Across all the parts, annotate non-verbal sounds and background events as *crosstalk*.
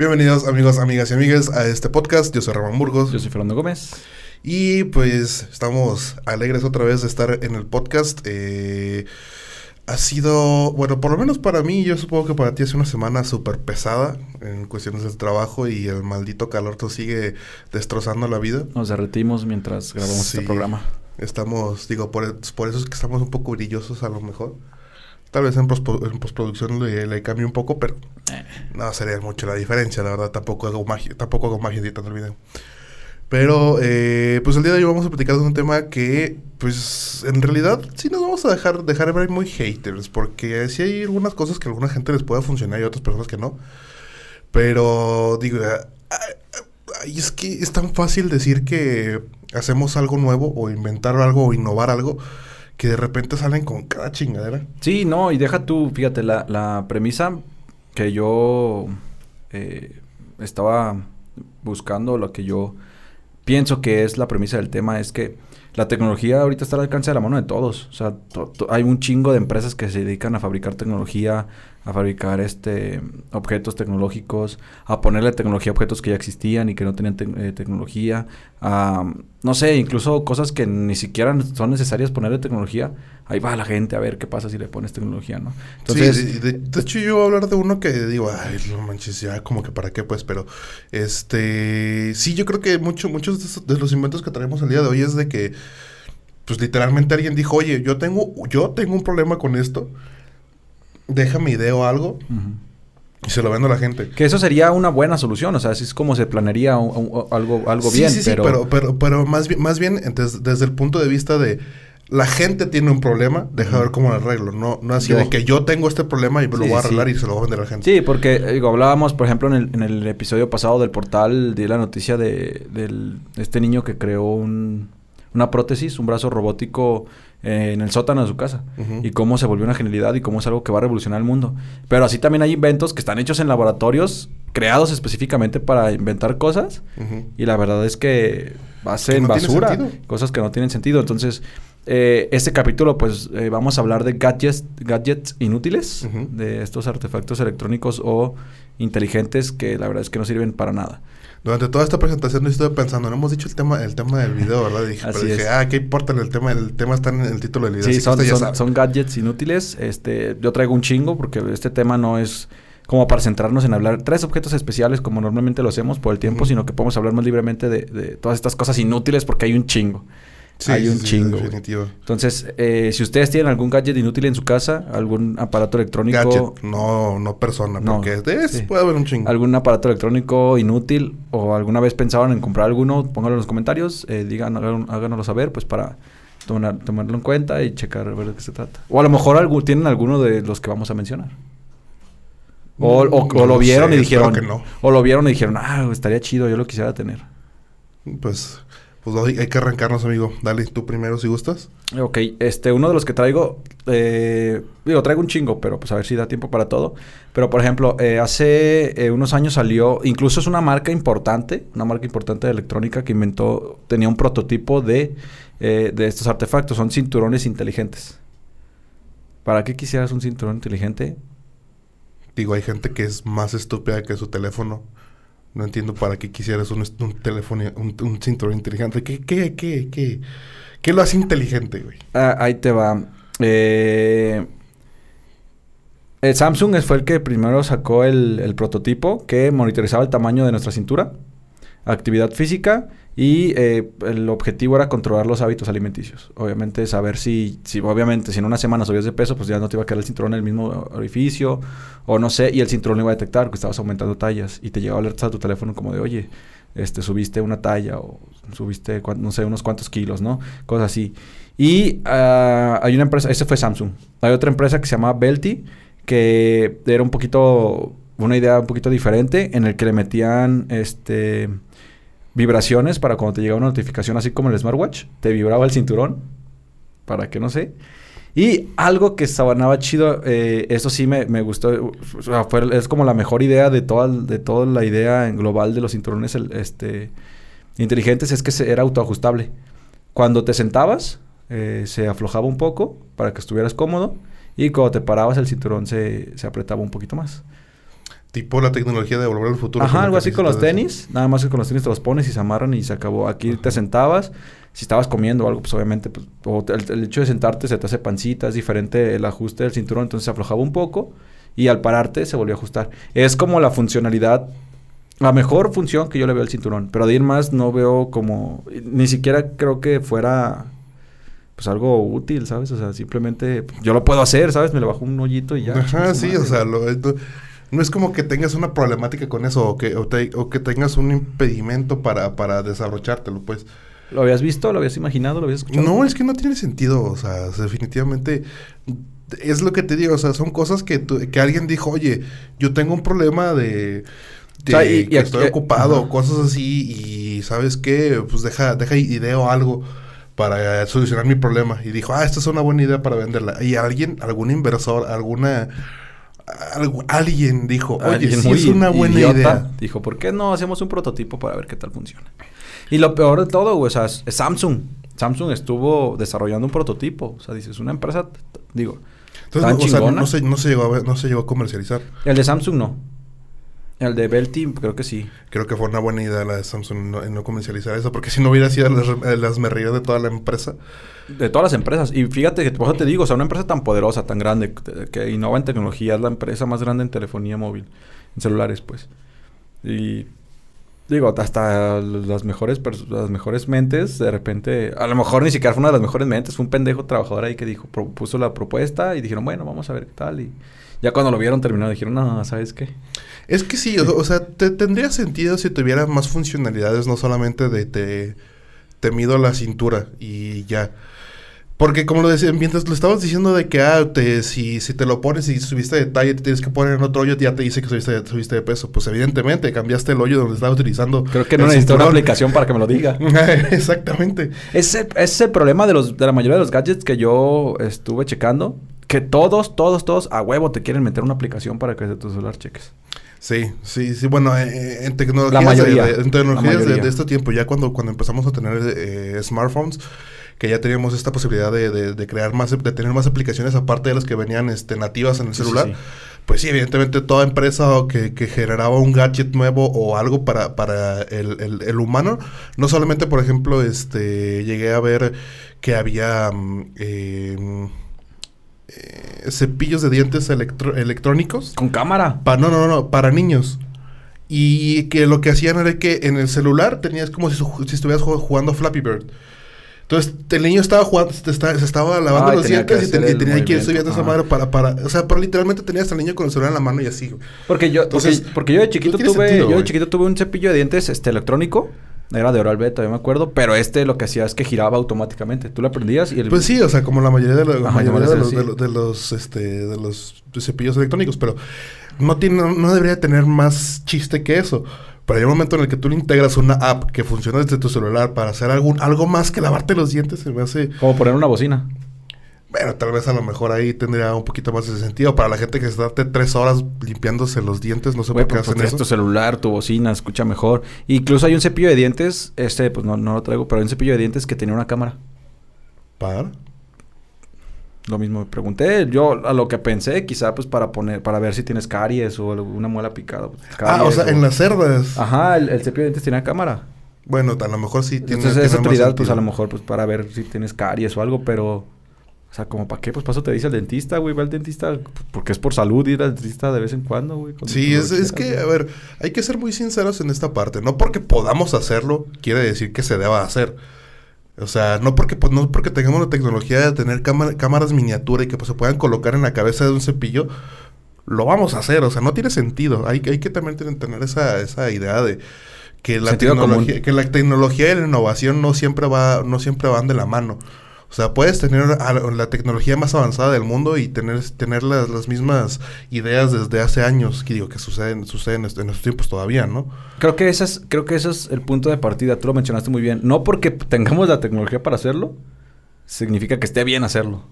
Bienvenidos amigos, amigas y amigues a este podcast. Yo soy Ramón Burgos. Yo soy Fernando Gómez. Y pues estamos alegres otra vez de estar en el podcast. Eh, ha sido, bueno, por lo menos para mí, yo supongo que para ti es una semana súper pesada en cuestiones del trabajo y el maldito calor te sigue destrozando la vida. Nos derretimos mientras grabamos este programa. Estamos, digo, por, por eso es que estamos un poco brillosos a lo mejor. Tal vez en, postproducción le, le, cambie un poco, pero eh. no sería mucho la diferencia, la verdad. Tampoco hago magia, tampoco hago magia editando el video. Pero, eh, pues el día de hoy vamos a platicar de un tema que, pues, en realidad sí nos vamos a dejar, dejar ver muy haters, porque sí hay algunas cosas que a alguna gente les pueda funcionar y a otras personas que no. Pero, digo, es que es tan fácil decir que hacemos algo nuevo o inventar algo o innovar algo que de repente salen con cada chingadera. Sí, no, y deja tú, fíjate, la, la premisa que yo eh, estaba buscando, lo que yo pienso que es la premisa del tema, es que la tecnología ahorita está al alcance de la mano de todos. O sea, hay un chingo de empresas que se dedican a fabricar tecnología, a fabricar este objetos tecnológicos, a ponerle tecnología a objetos que ya existían y que no tenían eh, tecnología, no sé, incluso cosas que ni siquiera son necesarias ponerle tecnología. Ahí va la gente a ver qué pasa si le pones tecnología, ¿no? Entonces, sí, de, hecho yo voy a hablar de uno que digo, ay, no manches, ya como que para qué pues, pero este, sí, yo creo que mucho, muchos de los inventos que traemos el día de hoy es de que, pues literalmente alguien dijo, oye, yo tengo, yo tengo un problema con esto deja mi idea o algo y se lo vendo a la gente. Que eso sería una buena solución, o sea, así es como se planearía algo, algo bien. Sí, sí, pero... pero, pero, más bien, más bien desde, el punto de vista de la gente tiene un problema, deja ver cómo lo arreglo. No, no así de que yo tengo este problema y me lo voy a arreglar y se lo voy a vender a la gente. Sí, porque digo, hablábamos, por ejemplo, en el, en el episodio pasado del portal, de la noticia de, de este niño que creó un, una prótesis, un brazo robótico eh, en el sótano de su casa. Y cómo se volvió una genialidad y cómo es algo que va a revolucionar el mundo. Pero así también hay inventos que están hechos en laboratorios creados específicamente para inventar cosas. Y la verdad es que hacen basura. Cosas que no tienen sentido. Entonces, eh, este capítulo, pues eh, vamos a hablar de gadgets, gadgets inútiles, de estos artefactos electrónicos o inteligentes que la verdad es que no sirven para nada. Durante toda esta presentación estuve pensando, no hemos dicho el tema, el tema del video, ¿verdad? Dije, pero dije, ah, ¿qué importa el tema? El tema está en el título del video. Sí, son, son, gadgets inútiles. Este, yo traigo un chingo porque este tema no es como para centrarnos en hablar tres objetos especiales como normalmente lo hacemos por el tiempo, sino que podemos hablar más libremente de, de, todas estas cosas inútiles porque hay un chingo. Sí, hay un chingo. Definitivo. Entonces, eh, si ustedes tienen algún gadget inútil en su casa, algún aparato electrónico. Gadget, no, no persona, no, porque de puede haber un chingo. Algún aparato electrónico inútil o alguna vez pensaron en comprar alguno, pónganlo en los comentarios, eh, digan, háganoslo saber, pues para tomarlo en cuenta y checar a ver de qué se trata. O a lo mejor tienen alguno de los que vamos a mencionar. O, o, lo vieron y dijeron. O lo vieron y dijeron, ah, estaría chido, yo lo quisiera tener. Pues pues hay que arrancarnos, amigo. Dale, tú primero si gustas. Ok, este, uno de los que traigo, eh, digo, traigo un chingo, pero pues a ver si da tiempo para todo. Pero por ejemplo, eh, hace eh, unos años salió, incluso es una marca importante, una marca importante de electrónica que inventó, tenía un prototipo de, de estos artefactos, son cinturones inteligentes. ¿Para qué quisieras un cinturón inteligente? Digo, hay gente que es más estúpida que su teléfono. No entiendo para qué quisieras un, teléfono, un, cinturón inteligente. ¿Qué, qué, qué, qué, qué lo hace inteligente, güey? Ah, ahí te va. Eh, el Samsung fue el que primero sacó el, prototipo que monitorizaba el tamaño de nuestra cintura. Actividad física y eh, el objetivo era controlar los hábitos alimenticios. Obviamente saber si, si, obviamente, si en una semana subías de peso, pues ya no te iba a quedar el cinturón en el mismo orificio, o no sé, y el cinturón lo iba a detectar que estabas aumentando tallas y te llegaba alerta a tu teléfono como de, oye, este, subiste una talla o subiste, no sé, unos cuantos kilos, ¿no? Cosas así. Y ah, hay una empresa, ese fue Samsung. Hay otra empresa que se llama Belty, que era un poquito, una idea un poquito diferente, en el que le metían, este vibraciones para cuando te llegaba una notificación, así como el smartwatch, te vibraba el cinturón, para que no sé. Y algo que sabanaba chido, eh, eso sí me, gustó, es como la mejor idea de toda, de toda la idea en global de los cinturones este, inteligentes, es que era autoajustable. Cuando te sentabas, eh, se aflojaba un poco para que estuvieras cómodo y cuando te parabas el cinturón se, se apretaba un poquito más. Tipo la tecnología de volver al futuro. Ajá, algo así con los tenis. Nada más que con los tenis te los pones y se amarran y se acabó. Aquí te sentabas. Si estabas comiendo o algo, pues obviamente, pues, o el, hecho de sentarte se te hace pancita, es diferente el ajuste del cinturón, entonces se aflojaba un poco y al pararte se volvió a ajustar. Es como la funcionalidad, la mejor función que yo le veo al cinturón, pero de ir más no veo como, ni siquiera creo que fuera pues algo útil, ¿sabes? O sea, simplemente yo lo puedo hacer, ¿sabes? Me le bajo un hoyito y ya. Ajá, sí, o sea, lo, no es como que tengas una problemática con eso o que, o, que tengas un impedimento para, para desabrochártelo, pues. ¿Lo habías visto? ¿Lo habías imaginado? ¿Lo habías escuchado? No, es que no tiene sentido. O sea, definitivamente es lo que te digo. O sea, son cosas que, que alguien dijo, oye, yo tengo un problema de... que estoy ocupado, cosas así, y ¿sabes qué? Pues deja, deja idea o algo para solucionar mi problema. Y dijo, ah, esta es una buena idea para venderla. Y alguien, algún inversor, alguna alguien dijo, oye, sí es una buena idea. Dijo, ¿por qué no hacemos un prototipo para ver qué tal funciona? Y lo peor de todo, güey, o sea, es Samsung. Samsung estuvo desarrollando un prototipo. O sea, dices, una empresa, digo, Entonces, o sea, no, se, no, se llegó a, no se llegó a comercializar. El de Samsung no. El de Belty, creo que sí. Creo que fue una buena idea la de Samsung en no, comercializar eso, porque si no hubiera sido las, las merrillas de toda la empresa. De todas las empresas. Y fíjate que, por eso te digo, o sea, una empresa tan poderosa, tan grande, que innova en tecnología, es la empresa más grande en telefonía móvil, en celulares, pues. Y digo, hasta las mejores, las mejores mentes, de repente, a lo mejor ni siquiera fue una de las mejores mentes, fue un pendejo trabajador ahí que dijo, puso la propuesta y dijeron, bueno, vamos a ver qué tal. Y ya cuando lo vieron terminado, dijeron, no, ¿sabes qué? Es que sí, o, sea, te, tendría sentido si tuviera más funcionalidades, no solamente de te, te mido la cintura y ya. Porque como lo decía, mientras lo estabas diciendo de que ah, te, si, si te lo pones y subiste de talla, te tienes que poner en otro hoyo, ya te dice que subiste, subiste de peso. Pues evidentemente cambiaste el hoyo donde estabas utilizando. Creo que no necesito una aplicación para que me lo diga. *laughs* Exactamente. Ese, ese es el problema de, los, de la mayoría de los gadgets que yo estuve checando. Que todos, todos, todos a huevo te quieren meter una aplicación para que de tu celular cheques. Sí, sí, sí. Bueno, eh, eh, en tecnologías, de, en tecnologías de, este tiempo, ya cuando, cuando empezamos a tener eh, smartphones, que ya teníamos esta posibilidad de, de, crear más, de tener más aplicaciones aparte de las que venían este, nativas en el celular. Pues sí, evidentemente toda empresa que, que, generaba un gadget nuevo o algo para, para el, el, humano, no solamente, por ejemplo, este llegué a ver que había mm, eh, eh, cepillos de dientes electrónicos. ¿Con cámara? no, no, no, para niños. Y que lo que hacían era que en el celular tenías como si, estuvieras jugando Flappy Bird. Entonces, el niño estaba jugando, se, estaba lavando los dientes y, tenía que ir subiendo esa madre para, para... O sea, pero literalmente tenías al niño con el celular en la mano y así, Porque yo, porque, yo de chiquito tuve... yo de chiquito tuve un cepillo de dientes este, electrónico era de oral beta, yo me acuerdo. Pero este lo que hacía es que giraba automáticamente. Tú lo aprendías y el... Pues sí, o sea, como la mayoría de, los, de, los, este, de los cepillos electrónicos. Pero no, tiene, no debería tener más chiste que eso. Pero hay un momento en el que tú le integras una app que funciona desde tu celular para hacer algún, algo más que lavarte los dientes, se me hace... Como poner una bocina. Bueno, tal vez a lo mejor ahí tendría un poquito más de sentido. Para la gente que se date tres horas limpiándose los dientes, no sé por qué pues, hacen pues, eso. tu celular, tu bocina, escucha mejor. Incluso hay un cepillo de dientes, este, pues no, no lo traigo, pero hay un cepillo de dientes que tenía una cámara. ¿Para? Lo mismo me pregunté. Yo a lo que pensé, quizá pues para poner, para ver si tienes caries o alguna muela picada. Pues, ah, o sea, en las cerdas. Ajá, el, cepillo de dientes tenía cámara. Bueno, a lo mejor sí tiene. Entonces, esa utilidad, pues a lo mejor, pues para ver si tienes caries o algo, pero O sea, como para qué, pues paso te dice el dentista, güey, va al dentista porque es por salud ir al dentista de vez en cuando, güey. Sí, es, es que, a ver, hay que ser muy sinceros en esta parte. No porque podamos hacerlo, quiere decir que se deba hacer. O sea, no porque, pues, no porque tengamos la tecnología de tener cámaras miniatura y que pues, se puedan colocar en la cabeza de un cepillo, lo vamos a hacer. O sea, no tiene sentido. Hay, hay que también tener esa, esa idea de que la, tecnología, que la tecnología y la innovación no siempre, va, no siempre van de la mano. O sea, puedes tener la tecnología más avanzada del mundo y tener, tener las, las mismas ideas desde hace años, que digo, que suceden, suceden en estos tiempos todavía, ¿no? Creo que, ese es, creo que ese es el punto de partida, tú lo mencionaste muy bien. No porque tengamos la tecnología para hacerlo, significa que esté bien hacerlo.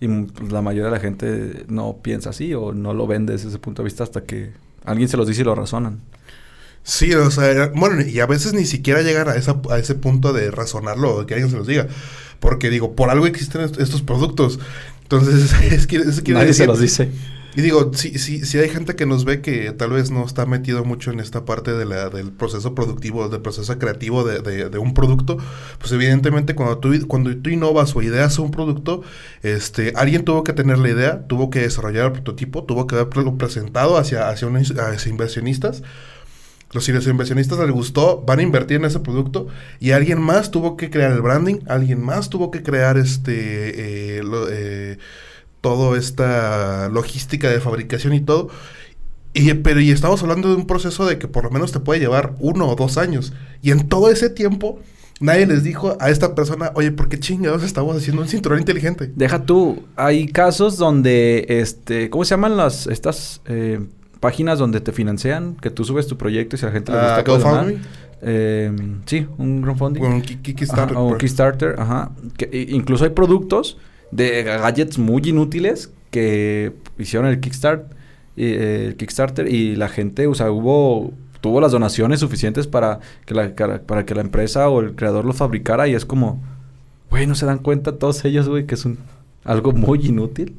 Y pues, la mayoría de la gente no piensa así o no lo ven desde ese punto de vista hasta que alguien se los dice y lo razonan. Sí, o sea, bueno, y a veces ni siquiera llegan a, esa, a ese punto de razonarlo o que alguien se los diga. Porque digo, por algo existen estos productos. Entonces, *laughs* es que, es que Nadie se los dice. Y digo, si, si, si hay gente que nos ve que tal vez no está metido mucho en esta parte de la, del proceso productivo, del proceso creativo de, de, un producto, pues evidentemente cuando tú, cuando tú innovas o ideas un producto, este, alguien tuvo que tener la idea, tuvo que desarrollar el prototipo, tuvo que haberlo presentado hacia, hacia, hacia inversionistas los inversionistas les gustó, van a invertir en ese producto y alguien más tuvo que crear el branding, alguien más tuvo que crear este eh, eh, toda esta logística de fabricación y todo. Y, pero y estamos hablando de un proceso de que por lo menos te puede llevar uno o dos años. Y en todo ese tiempo nadie les dijo a esta persona, oye, ¿por qué chingados estamos haciendo un cinturón inteligente? Deja tú, hay casos donde, este, ¿cómo se llaman las, estas eh, páginas donde te financian, que tú subes tu proyecto y si a la gente le gusta... GoFundMe. Eh, sí, un crowdfunding. un Kickstarter. un pues. Kickstarter, ajá. Que, incluso hay productos de gadgets muy inútiles que hicieron el Kickstarter, eh, el Kickstarter y la gente, o sea, hubo tuvo las donaciones suficientes para que la para que la empresa o el creador lo fabricara y es como, güey, no se dan cuenta todos ellos, güey, que es un algo muy inútil.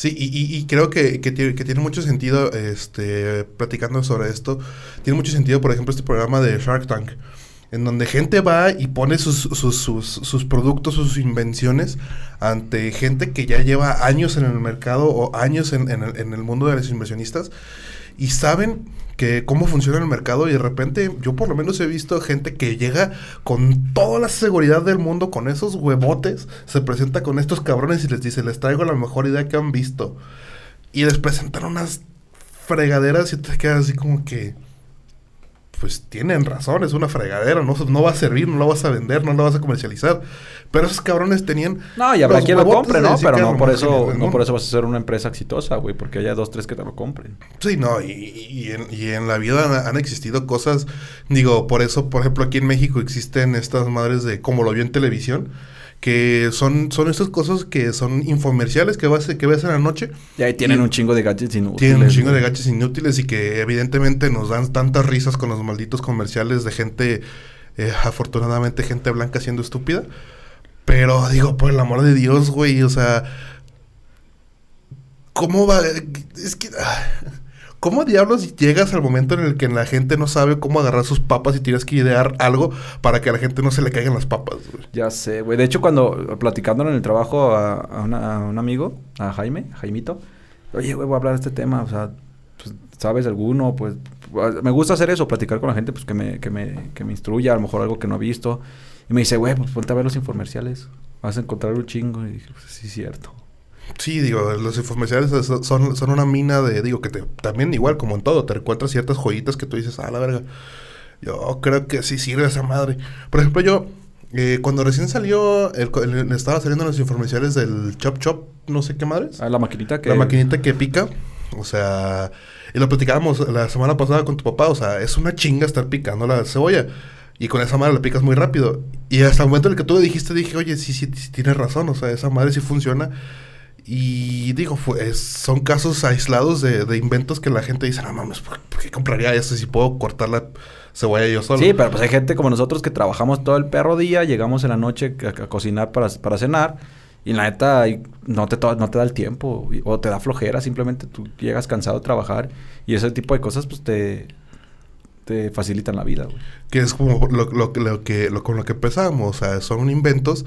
Sí, y, y, creo que, que, tiene, mucho sentido, este, platicando sobre esto, tiene mucho sentido, por ejemplo, este programa de Shark Tank, en donde gente va y pone sus, sus, sus, sus productos, sus invenciones ante gente que ya lleva años en el mercado o años en, el, en el mundo de los inversionistas y saben que cómo funciona el mercado y de repente yo por lo menos he visto gente que llega con toda la seguridad del mundo, con esos huevotes, se presenta con estos cabrones y les dice, les traigo la mejor idea que han visto. Y les presentan unas fregaderas y te quedas así como que pues tienen razón, es una fregadera, no, no va a servir, no la vas a vender, no la vas a comercializar. Pero esos cabrones tenían. No, y habrá quien lo compre, ¿no? Pero no por eso, no por eso vas a ser una empresa exitosa, güey, porque haya dos, tres que te lo compren. Sí, no, y, y, en, y en, la vida han, existido cosas, digo, por eso, por ejemplo, aquí en México existen estas madres de como lo vio en televisión que son, son estas cosas que son infomerciales que, vas, que ves en la noche. Y ahí tienen un chingo de gadgets inútiles. Tienen un chingo de gadgets inútiles y que evidentemente nos dan tantas risas con los malditos comerciales de gente, eh, afortunadamente gente blanca siendo estúpida. Pero digo, por el amor de Dios, güey, o sea... ¿Cómo va? Es que... Ah, ¿Cómo diablos llegas al momento en el que la gente no sabe cómo agarrar sus papas y tienes que idear algo para que a la gente no se le caigan las papas? Ya sé, güey. De hecho, cuando platicando en el trabajo a, un amigo, a Jaime, Jaimito, oye, güey, voy a hablar de este tema, o sea, pues, ¿sabes alguno? Pues me gusta hacer eso, platicar con la gente, pues que me, que me, que me instruya, a lo mejor algo que no he visto. Y me dice, güey, pues ponte a ver los infomerciales, vas a encontrar un chingo. Y dije, pues sí, es cierto. Sí, digo, los infomerciales son, son una mina de, digo, que te, también igual como en todo, te encuentras ciertas joyitas que tú dices, ah, la verga. Yo creo que sí sirve esa madre. Por ejemplo, yo, eh, cuando recién salió, el, estaba saliendo los infomerciales del Chop Chop, no sé qué madres. Ah, la maquinita que... La maquinita que pica. O sea, y lo platicábamos la semana pasada con tu papá, o sea, es una chinga estar picando la cebolla. Y con esa madre la picas muy rápido. Y hasta el momento en el que tú le dijiste, dije, oye, sí, sí, sí tienes razón, o sea, esa madre sí funciona. Y digo, son casos aislados de, inventos que la gente dice, no mames, ¿por, qué compraría eso si puedo cortar la cebolla yo solo? Sí, pero pues hay gente como nosotros que trabajamos todo el perro día, llegamos en la noche a, cocinar para, para, cenar y la neta no te, no te da el tiempo o te da flojera, simplemente tú llegas cansado de trabajar y ese tipo de cosas pues te, te facilitan la vida. Que es como lo, lo, lo que, lo, con lo que empezamos, o sea, son inventos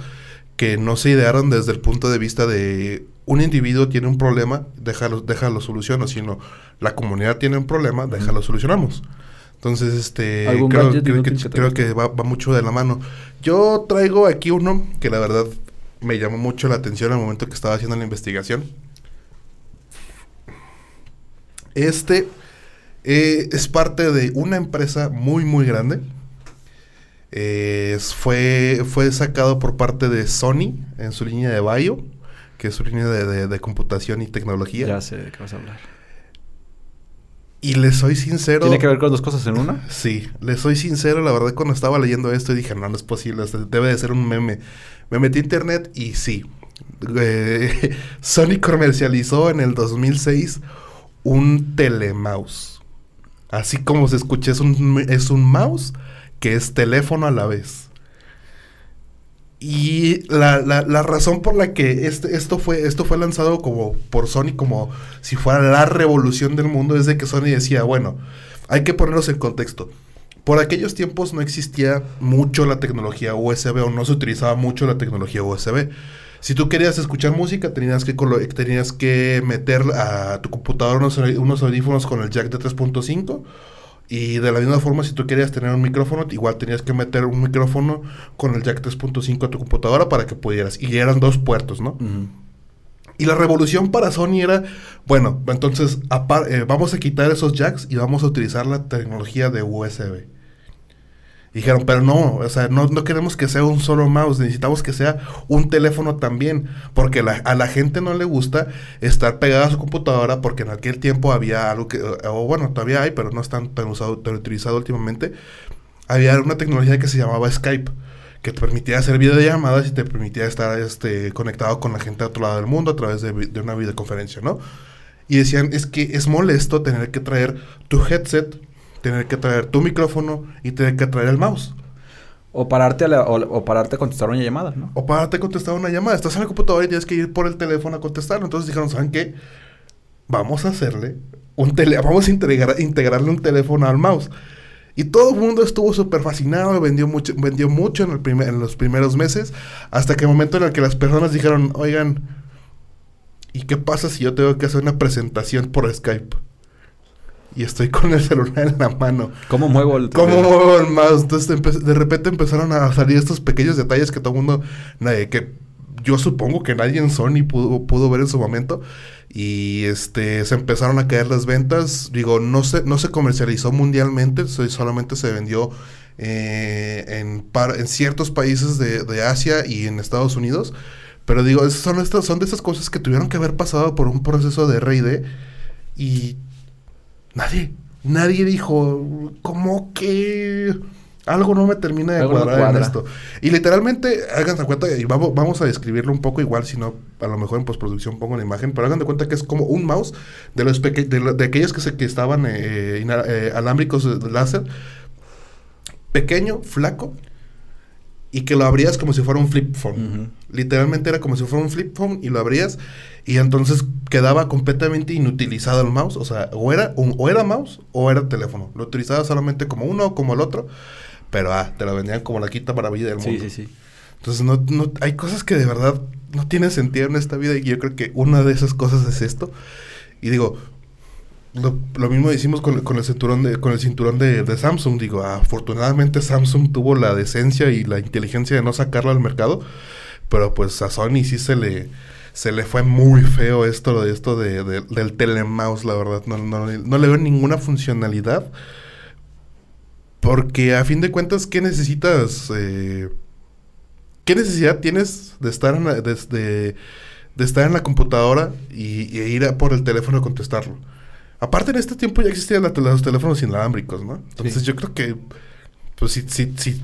que no se idearon desde el punto de vista de un individuo tiene un problema, déjalo, déjalo soluciono, sino la comunidad tiene un problema, déjalo solucionamos. Entonces, este, creo, que, creo que va, va, mucho de la mano. Yo traigo aquí uno que la verdad me llamó mucho la atención al momento que estaba haciendo la investigación. Este eh, es parte de una empresa muy, muy grande. Eh, fue, fue sacado por parte de Sony en su línea de Bio, que es su línea de, computación y tecnología. Ya sé de qué vas a hablar. Y le soy sincero. ¿Tiene que ver con dos cosas en una? *laughs* Sí, le soy sincero. La verdad, cuando estaba leyendo esto, dije, no, no es posible. Debe de ser un meme. Me metí a internet y sí. Eh, *laughs* Sony comercializó en el 2006 un telemouse. Así como se escucha, es un, es un mouse que es teléfono a la vez. Y la, razón por la que este, esto, fue, esto fue lanzado como por Sony como si fuera la revolución del mundo es de que Sony decía, bueno, hay que ponernos en contexto. Por aquellos tiempos no existía mucho la tecnología USB o no se utilizaba mucho la tecnología USB. Si tú querías escuchar música, tenías que, tenías que meter a tu computadora unos, audífonos con el jack de 3.5. Y de la misma forma, si tú querías tener un micrófono, igual tenías que meter un micrófono con el jack 3.5 a tu computadora para que pudieras. Y eran dos puertos, ¿no? Y la revolución para Sony era, bueno, entonces eh, vamos a quitar esos jacks y vamos a utilizar la tecnología de USB dijeron, pero no, o sea, no, no, queremos que sea un solo mouse, necesitamos que sea un teléfono también, porque a la gente no le gusta estar pegada a su computadora, porque en aquel tiempo había algo que, o bueno, todavía hay, pero no están tan usado, tan utilizado últimamente, había una tecnología que se llamaba Skype que te permitía hacer videollamadas y te permitía estar este, conectado con la gente de otro lado del mundo a través de, de una videoconferencia, ¿no? Y decían, es que es molesto tener que traer tu headset tener que traer tu micrófono y tener que traer el mouse. O pararte, a o, pararte a contestar una llamada, ¿no? O pararte a contestar una llamada. Estás en la computadora y tienes que ir por el teléfono a contestarlo. Entonces dijeron, ¿saben qué? Vamos a hacerle un tele... Vamos a integrar, integrarle un teléfono al mouse. Y todo el mundo estuvo súper fascinado, vendió mucho, vendió mucho en, el primer, en los primeros meses, hasta que el momento en el que las personas dijeron, oigan, ¿y qué pasa si yo tengo que hacer una presentación por Skype? Y estoy con el celular en la mano. ¿Cómo muevo el ¿Cómo muevo el mouse? Entonces de repente empezaron a salir estos pequeños detalles que todo el mundo, que yo supongo que nadie en Sony pudo, pudo ver en su momento. Y este se empezaron a caer las ventas. Digo, no se, no se comercializó mundialmente, solamente se vendió eh, en, en ciertos países de, de, Asia y en Estados Unidos. Pero digo, son, estas, son de esas cosas que tuvieron que haber pasado por un proceso de RD. Y Nadie, nadie dijo, ¿cómo que algo no me termina de cuadrar en esto? Y literalmente, háganse cuenta, y vamos, vamos a describirlo un poco igual, si no, a lo mejor en postproducción pongo la imagen, pero hagan de cuenta que es como un mouse de los de, aquellos que, se, que estaban eh, eh, alámbricos de láser, pequeño, flaco, y que lo abrías como si fuera un flip phone. Literalmente era como si fuera un flip phone y lo abrías y entonces quedaba completamente inutilizado el mouse. O sea, o era, un, o era mouse o era teléfono. Lo utilizaba solamente como uno o como el otro. Pero ah, te lo vendían como la quinta maravilla del mundo. Sí, sí, sí. Entonces no, no, hay cosas que de verdad no tienen sentido en esta vida y yo creo que una de esas cosas es esto. Y digo, lo, mismo hicimos con, con, el cinturón de, con el cinturón de, Samsung. Digo, afortunadamente Samsung tuvo la decencia y la inteligencia de no sacarlo al mercado. Pero pues a Sony sí se le, se le fue muy feo esto, de esto de, del telemouse, la verdad. No, no, no, le veo ninguna funcionalidad. Porque a fin de cuentas, ¿qué necesitas? Eh, ¿Qué necesidad tienes de estar en la, de, estar en la computadora y, ir por el teléfono a contestarlo? Aparte, en este tiempo ya existían los teléfonos inalámbricos, ¿no? Entonces yo creo que, pues si, si, si,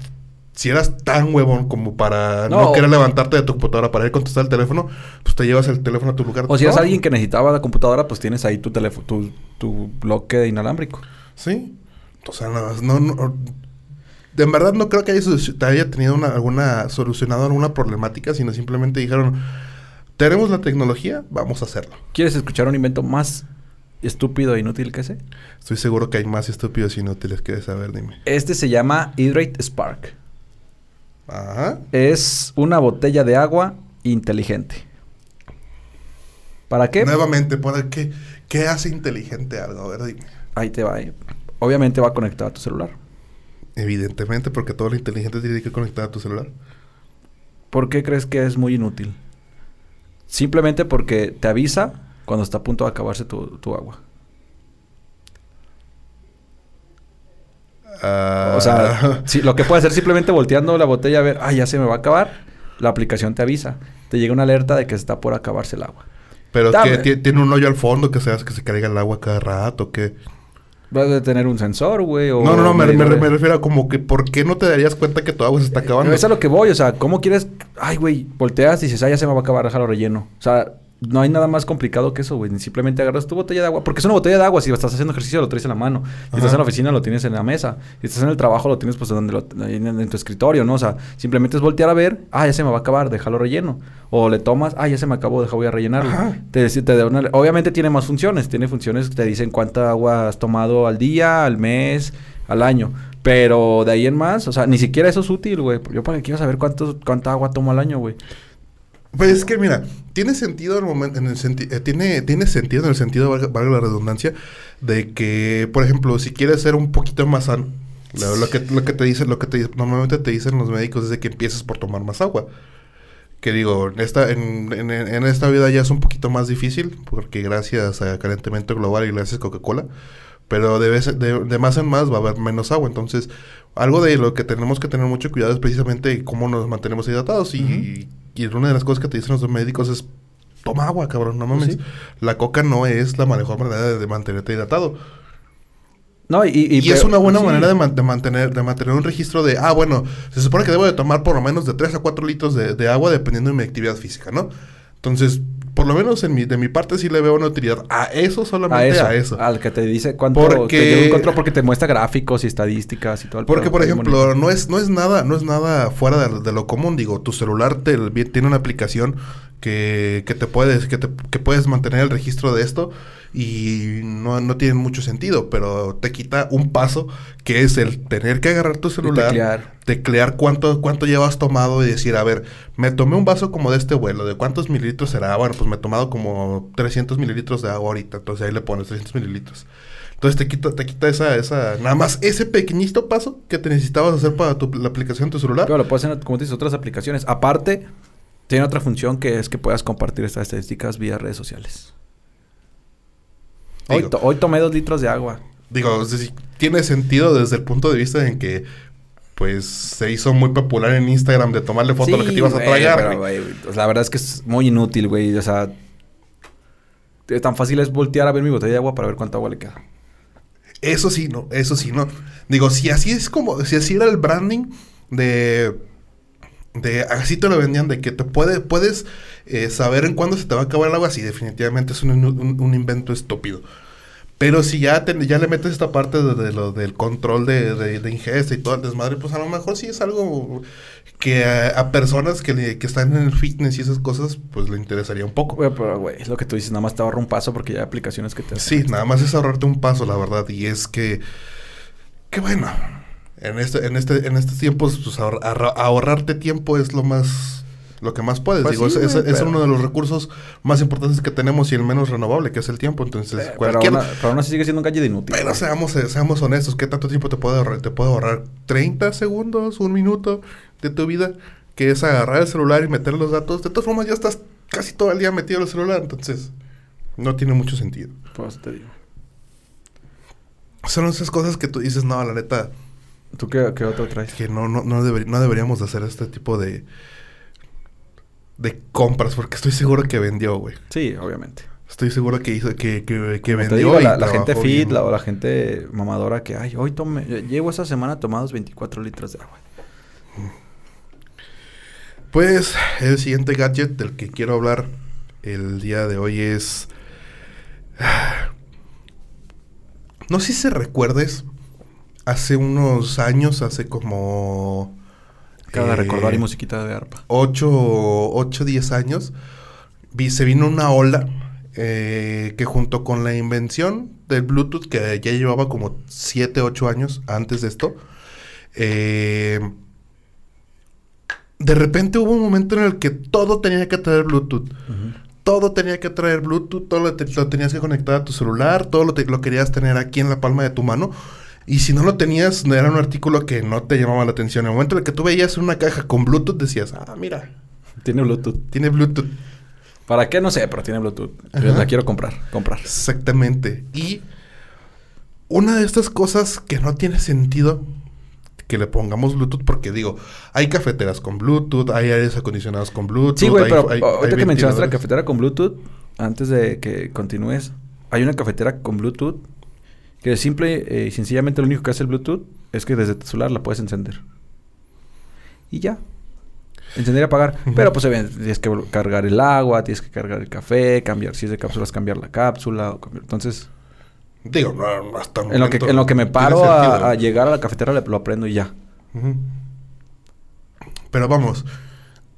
si eras tan huevón como para no, querer levantarte de tu computadora para ir a contestar el teléfono, pues te llevas el teléfono a tu lugar. O si eres alguien que necesitaba la computadora, pues tienes ahí tu teléfono, tu, tu bloque inalámbrico. Sí. O sea, no, no, de en verdad no creo que haya, tenido una, alguna, solucionado alguna problemática, sino simplemente dijeron, tenemos la tecnología, vamos a hacerlo. ¿Quieres escuchar un invento más estúpido e inútil que ese? Estoy seguro que hay más estúpidos e inútiles que saber, dime. Este se llama Hydrate Spark. Ajá. Es una botella de agua inteligente. ¿Para qué? Nuevamente, ¿para qué? ¿Qué hace inteligente algo? A ver, dime. Ahí te va. eh. Obviamente va conectado a tu celular. Evidentemente, porque todo lo inteligente tiene que conectar a tu celular. ¿Por qué crees que es muy inútil? Simplemente porque te avisa cuando está a punto de acabarse tu, tu agua. Ah, O sea, *laughs* lo que puede hacer simplemente volteando la botella a ver, ah, ya se me va a acabar. La aplicación te avisa. Te llega una alerta de que está por acabarse el agua. pero que ti- tiene un hoyo al fondo que se hace que se caiga el agua cada rato, que... Vas a tener un sensor, güey. No, no, no, me, me- medidores. me refiero a como que ¿por qué no te darías cuenta que tu agua se está acabando? Es a lo que voy, o sea, ¿cómo quieres? Ay, güey, volteas y dices, ah, ya se me va a acabar, déjalo relleno. O sea, no hay nada más complicado que eso, güey. Simplemente agarras tu botella de agua. Porque es una botella de agua. Si estás haciendo ejercicio, lo traes en la mano. Si estás en la oficina, lo tienes en la mesa. Si estás en el trabajo, lo tienes pues donde lo, en, en tu escritorio, ¿no? O sea, simplemente es voltear a ver, ah, ya se me va a acabar, déjalo relleno. O le tomas, ah, ya se me acabó, deja, voy a rellenarlo. Te, te da una- obviamente tiene más funciones. Tiene funciones que te dicen cuánta agua has tomado al día, al mes, al año. Pero de ahí en más, o sea, ni siquiera eso es útil, güey. Yo para qué quiero saber cuánto, cuánta agua tomo al año, güey. Pues es que mira, tiene sentido en el momento, en el senti- eh, tiene, tiene sentido en el sentido, valga, valga la redundancia, de que, por ejemplo, si quieres ser un poquito más sano, lo, lo que, lo que te dicen, lo que te, normalmente te dicen los médicos es de que empieces por tomar más agua. Que digo, en esta, en, en, esta vida ya es un poquito más difícil, porque gracias a calentamiento global y gracias a Coca-Cola, pero de, vez- de, más en más va a haber menos agua. Entonces, algo de lo que tenemos que tener mucho cuidado es precisamente cómo nos mantenemos hidratados. Y una de las cosas que te dicen los médicos es, toma agua, cabrón, no mames. Sí. La coca no es la mejor manera de, mantenerte hidratado. No, y... Y, Y, es una buena sí. manera de, man- de mantener, de mantener un registro de, ah, bueno, se supone que debo de tomar por lo menos de 3 a 4 litros de, de agua dependiendo de mi actividad física, ¿no? Entonces, por lo menos en mi, de mi parte sí le veo una utilidad a eso A solamente eso, a eso. Al que te dice cuánto... Porque- Te lleva un control porque te muestra gráficos y estadísticas y todo el Porque, por ejemplo, no es, no es nada, no es nada fuera de, de lo común. Digo, tu celular te, tiene una aplicación que, que te puedes, que, te- que puedes mantener el registro de esto y no, no tiene mucho sentido, pero te quita un paso que es el tener que agarrar tu celular, teclear. teclear cuánto, cuánto llevas tomado y decir, a ver, me tomé un vaso como de este vuelo, ¿de cuántos mililitros será? Bueno, pues me he tomado como 300 mililitros de agua ahorita, entonces ahí le pones 300 mililitros. Entonces te quita, te quita esa, esa, nada más ese pequeñito paso que te necesitabas hacer para tu, la aplicación de tu celular. Pero lo puedes hacer, como dices, otras aplicaciones. Aparte, tiene otra función que es que puedas compartir estas estadísticas vía redes sociales. Hoy, Digo- to- hoy tomé dos litros de agua. Digo, tiene sentido desde el punto de vista en que, pues, se hizo muy popular en Instagram de tomarle foto a lo que te ibas a tragar. pero, güey. pues, la verdad es que es muy inútil, güey. O sea, es tan fácil es voltear a ver mi botella de agua para ver cuánta agua le queda. Eso sí, no, eso sí, no. Digo, si así es como, si así era el branding de, de, así te lo vendían, de que te puede, puedes eh, saber en cuándo se te va a acabar el agua, sí, definitivamente es un, un- un invento estúpido. Pero si ya, te- ya le metes esta parte de, de lo del control de, de- de ingesta y todo el desmadre, pues a lo mejor sí es algo que a, a personas que, le- que están en el fitness y esas cosas, pues le interesaría un poco. Güey, pero, güey, es lo que tú dices. Nada más te ahorra un paso porque ya hay aplicaciones que te Sí, nada más es ahorrarte un paso, la verdad. Y es que, que bueno, en este, en este, en estos tiempos, pues ahor- ahorra- ahorrarte tiempo es lo más, lo que más puedes. Pues Digo, sí, es, es- uno de los recursos más importantes que tenemos y el menos renovable, que es el tiempo. Entonces, Eh, cualquier... pero aún así sigue siendo un calle de inútil. Pero seamos, eh, seamos honestos, ¿qué tanto tiempo te puede ahorrar? Te puede ahorrar 30 segundos, un minuto de tu vida, que es agarrar el celular y meter los datos. De todas formas, ya estás casi todo el día metido en el celular, entonces no tiene mucho sentido. Pues te digo. Son esas cosas que tú dices, no, la neta, ¿Tú qué, qué otro traes? que no, no, no, deber- no deberíamos de hacer este tipo de, de compras, porque estoy seguro que vendió, güey. Sí, obviamente. Estoy seguro que hizo, que, que, vendió. digo, la, la gente fit, bien. la, o la gente mamadora que, ay, hoy tomé, llevo esa semana tomados 24 litros de agua. Pues el siguiente gadget del que quiero hablar el día de hoy es... *sighs* No sé si recuerdes, hace unos años, hace como... Cada eh, recordar y musiquita de arpa. 8 o 10 años, vi- se vino una ola eh, que junto con la invención del Bluetooth, que ya llevaba como 7, 8 años antes de esto, eh, de repente hubo un momento en el que todo tenía que traer Bluetooth. Todo tenía que traer Bluetooth, todo lo, tenías que conectar a tu celular, todo lo, lo querías tener aquí en la palma de tu mano. Y si no lo tenías, no era un artículo que no te llamaba la atención. En el momento en el que tú veías una caja con Bluetooth, decías, ah, mira. Tiene Bluetooth. Tiene Bluetooth. ¿Para qué? No sé, pero tiene Bluetooth. Yo la quiero comprar, comprar. Exactamente. Y una de estas cosas que no tiene sentido que le pongamos Bluetooth, porque digo, hay cafeteras con Bluetooth, hay aires acondicionados con Bluetooth. Sí, güey, pero ahorita que mencionaste la cafetera con Bluetooth, antes de que continúes, hay una cafetera con Bluetooth que simple eh, y sencillamente lo único que hace el Bluetooth es que desde tu celular la puedes encender. Y ya. Encender y apagar. *laughs* Pero pues tienes que cargar el agua, tienes que cargar el café, cambiar, si es de cápsulas, cambiar la cápsula. Entonces, Digo, no, hasta en lo, que, en lo que me paro a, llegar a la cafetera lo aprendo y ya. Pero vamos,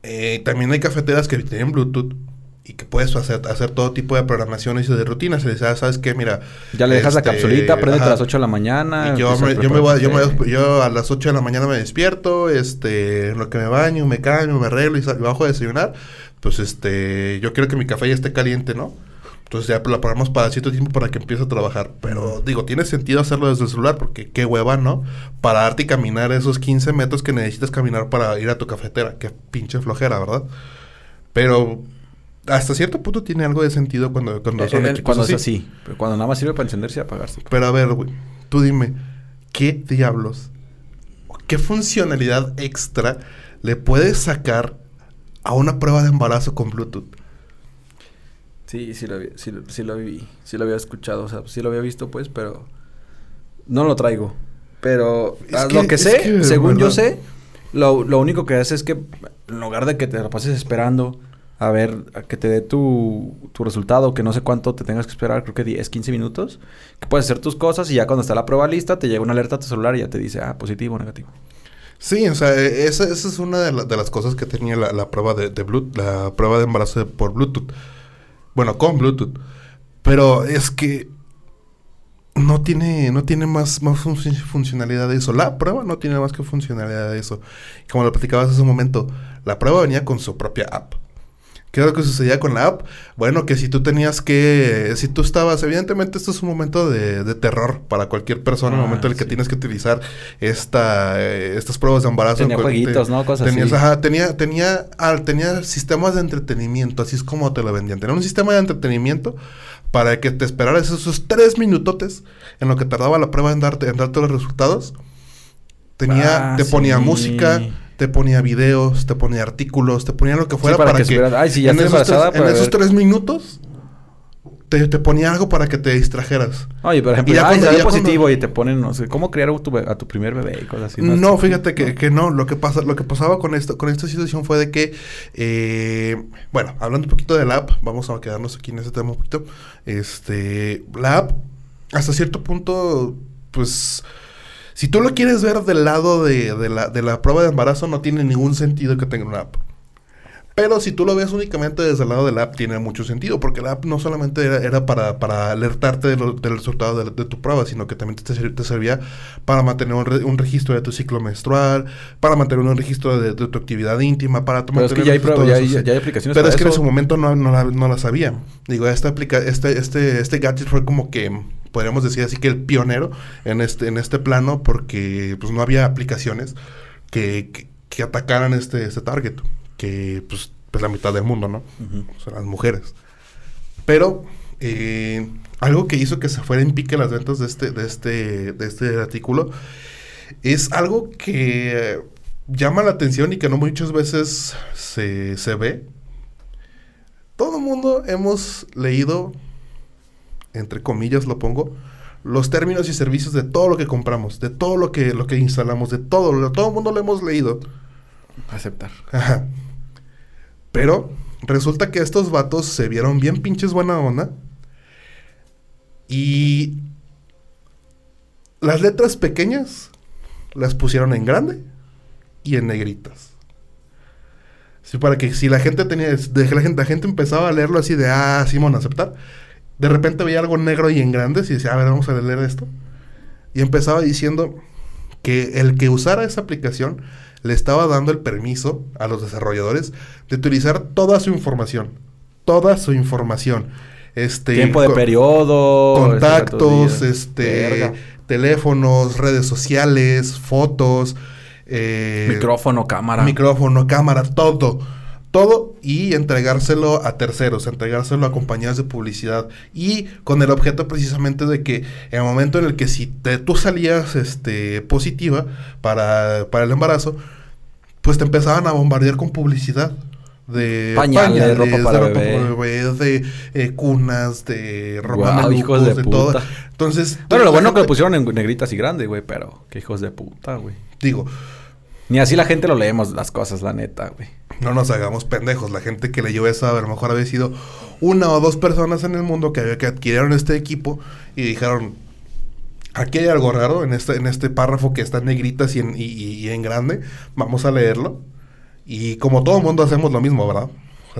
eh, también hay cafeteras que tienen Bluetooth y que puedes hacer, hacer todo tipo de programaciones y de rutinas. Y ah, ¿sabes qué? Mira... Ya le dejas la este, capsulita, prende a las 8 de la mañana. yo, yo, me voy, yo, a las 8 de la mañana me despierto, este, en lo que me baño, me cambio, me arreglo y, y bajo a desayunar. Pues este, yo quiero que mi café ya esté caliente, ¿no? Entonces ya la paramos para cierto tiempo para que empiece a trabajar. Pero digo, tiene sentido hacerlo desde el celular porque qué hueva, ¿no? Pararte y caminar esos 15 metros que necesitas caminar para ir a tu cafetera. Qué pinche flojera, ¿verdad? Pero hasta cierto punto tiene algo de sentido cuando, cuando son eh, Cuando es así. Pero cuando nada más sirve para encenderse y apagarse. Pero a ver, güey. Tú dime, ¿qué diablos? ¿Qué funcionalidad extra le puedes sacar a una prueba de embarazo con Bluetooth? Sí, sí lo, sí, sí lo vi, sí lo había escuchado, o sea, sí lo había visto pues, pero no lo traigo. Pero lo que sé, según yo sé, lo, lo, único que hace es que en lugar de que te lo pases esperando a ver, que te dé tu, tu resultado, que no sé cuánto te tengas que esperar, creo que 10, 15 minutos, que puedes hacer tus cosas y ya cuando está la prueba lista te llega una alerta a tu celular y ya te dice, ah, positivo o negativo. Sí, o sea, e, esa, es una de, las cosas que tenía la, la prueba de, de Bluetooth, la prueba de embarazo por Bluetooth. Bueno, con Bluetooth. Pero es que no tiene, no tiene más, más funcionalidad de eso. La prueba no tiene más que funcionalidad de eso. Como lo platicabas hace un momento, la prueba venía con su propia app. ¿Qué es lo que sucedía con la app? Bueno, que si tú tenías que, si tú estabas, evidentemente esto es un momento de, terror para cualquier persona, el momento en el que ah, tienes que utilizar esta, eh, estas pruebas de embarazo. Tenía jueguitos, ¿no? Cosas así. Ajá, tenía, tenía, tenía sistemas de entretenimiento, así es como te lo vendían. Tenía un sistema de entretenimiento para que te esperaras esos tres minutotes en lo que tardaba la prueba en darte, en darte los resultados. Tenía, ah, te ponía música, te ponía videos, te ponía artículos, te ponía lo que fuera para, que, Ay, si ya en, esos tres, en esos tres minutos te, te, ponía algo para que te distrajeras. Oye, por ejemplo, ay, cuando, positivo y te ponen, no sé, cómo criar a tu, a tu primer bebé y cosas así. No, fíjate que, que, no. Lo que pasa, lo que pasaba con esto, con esta situación fue de que, eh, bueno, hablando un poquito de la app, vamos a quedarnos aquí en ese tema un poquito. Este, la app, hasta cierto punto, pues si tú lo quieres ver del lado de, la, de la prueba de embarazo, no tiene ningún sentido que tenga una app. Pero si tú lo ves únicamente desde el lado de la app, tiene mucho sentido, porque la app no solamente era, para, para, alertarte del resultado de, tu prueba, sino que también te, te servía para mantener un, registro de tu ciclo menstrual, para mantener un registro de, tu actividad íntima, para tomar... Pero es que ya hay, pruebas, ya, hay, aplicaciones Pero es que en su momento no, no, la, no la sabía. Digo, esta aplica este, este, este gadget fue como que podríamos decir así que el pionero en este, en este plano porque pues no había aplicaciones que, que, atacaran este, este target, que pues, pues la mitad del mundo, ¿no? Son las mujeres. Pero eh, algo que hizo que se fuera en pique las ventas de este, de este, de este artículo es algo que llama la atención y que no muchas veces se, se ve. Todo el mundo hemos leído entre comillas lo pongo, los términos y servicios de todo lo que compramos, de todo lo que, lo que instalamos, de todo, todo el mundo lo hemos leído. Aceptar. Pero resulta que estos vatos se vieron bien pinches buena onda. Y las letras pequeñas las pusieron en grande y en negritas. Sí, para que si la gente tenía, de la gente, la gente empezaba a leerlo así de, ah, Simón, aceptar de repente veía algo negro y en grandes y decía, a ver, vamos a leer esto. Y empezaba diciendo que el que usara esa aplicación le estaba dando el permiso a los desarrolladores de utilizar toda su información. Toda su información. Este, Tiempo de periodo. Contactos, este, teléfonos, redes sociales, fotos. Eh, micrófono, cámara. Micrófono, cámara, todo. Todo y entregárselo a terceros, entregárselo a compañías de publicidad y con el objeto precisamente de que en el momento en el que si te, tú salías este, positiva para, para el embarazo, pues te empezaban a bombardear con publicidad de pañales, ropa para de bebé. de eh, cunas, de ropa de, todo. Entonces, bueno, lo bueno que lo pusieron en negritas y grande, güey, pero qué hijos de puta, güey. Digo, ni así la gente lo leemos las cosas, la neta, güey. No nos hagamos pendejos. La gente que leyó eso a lo mejor había sido una o dos personas en el mundo que, que adquirieron este equipo y dijeron, aquí hay algo raro en este, en este párrafo que está en negritas y en, grande. Vamos a leerlo. Y como todo mundo hacemos lo mismo, ¿verdad?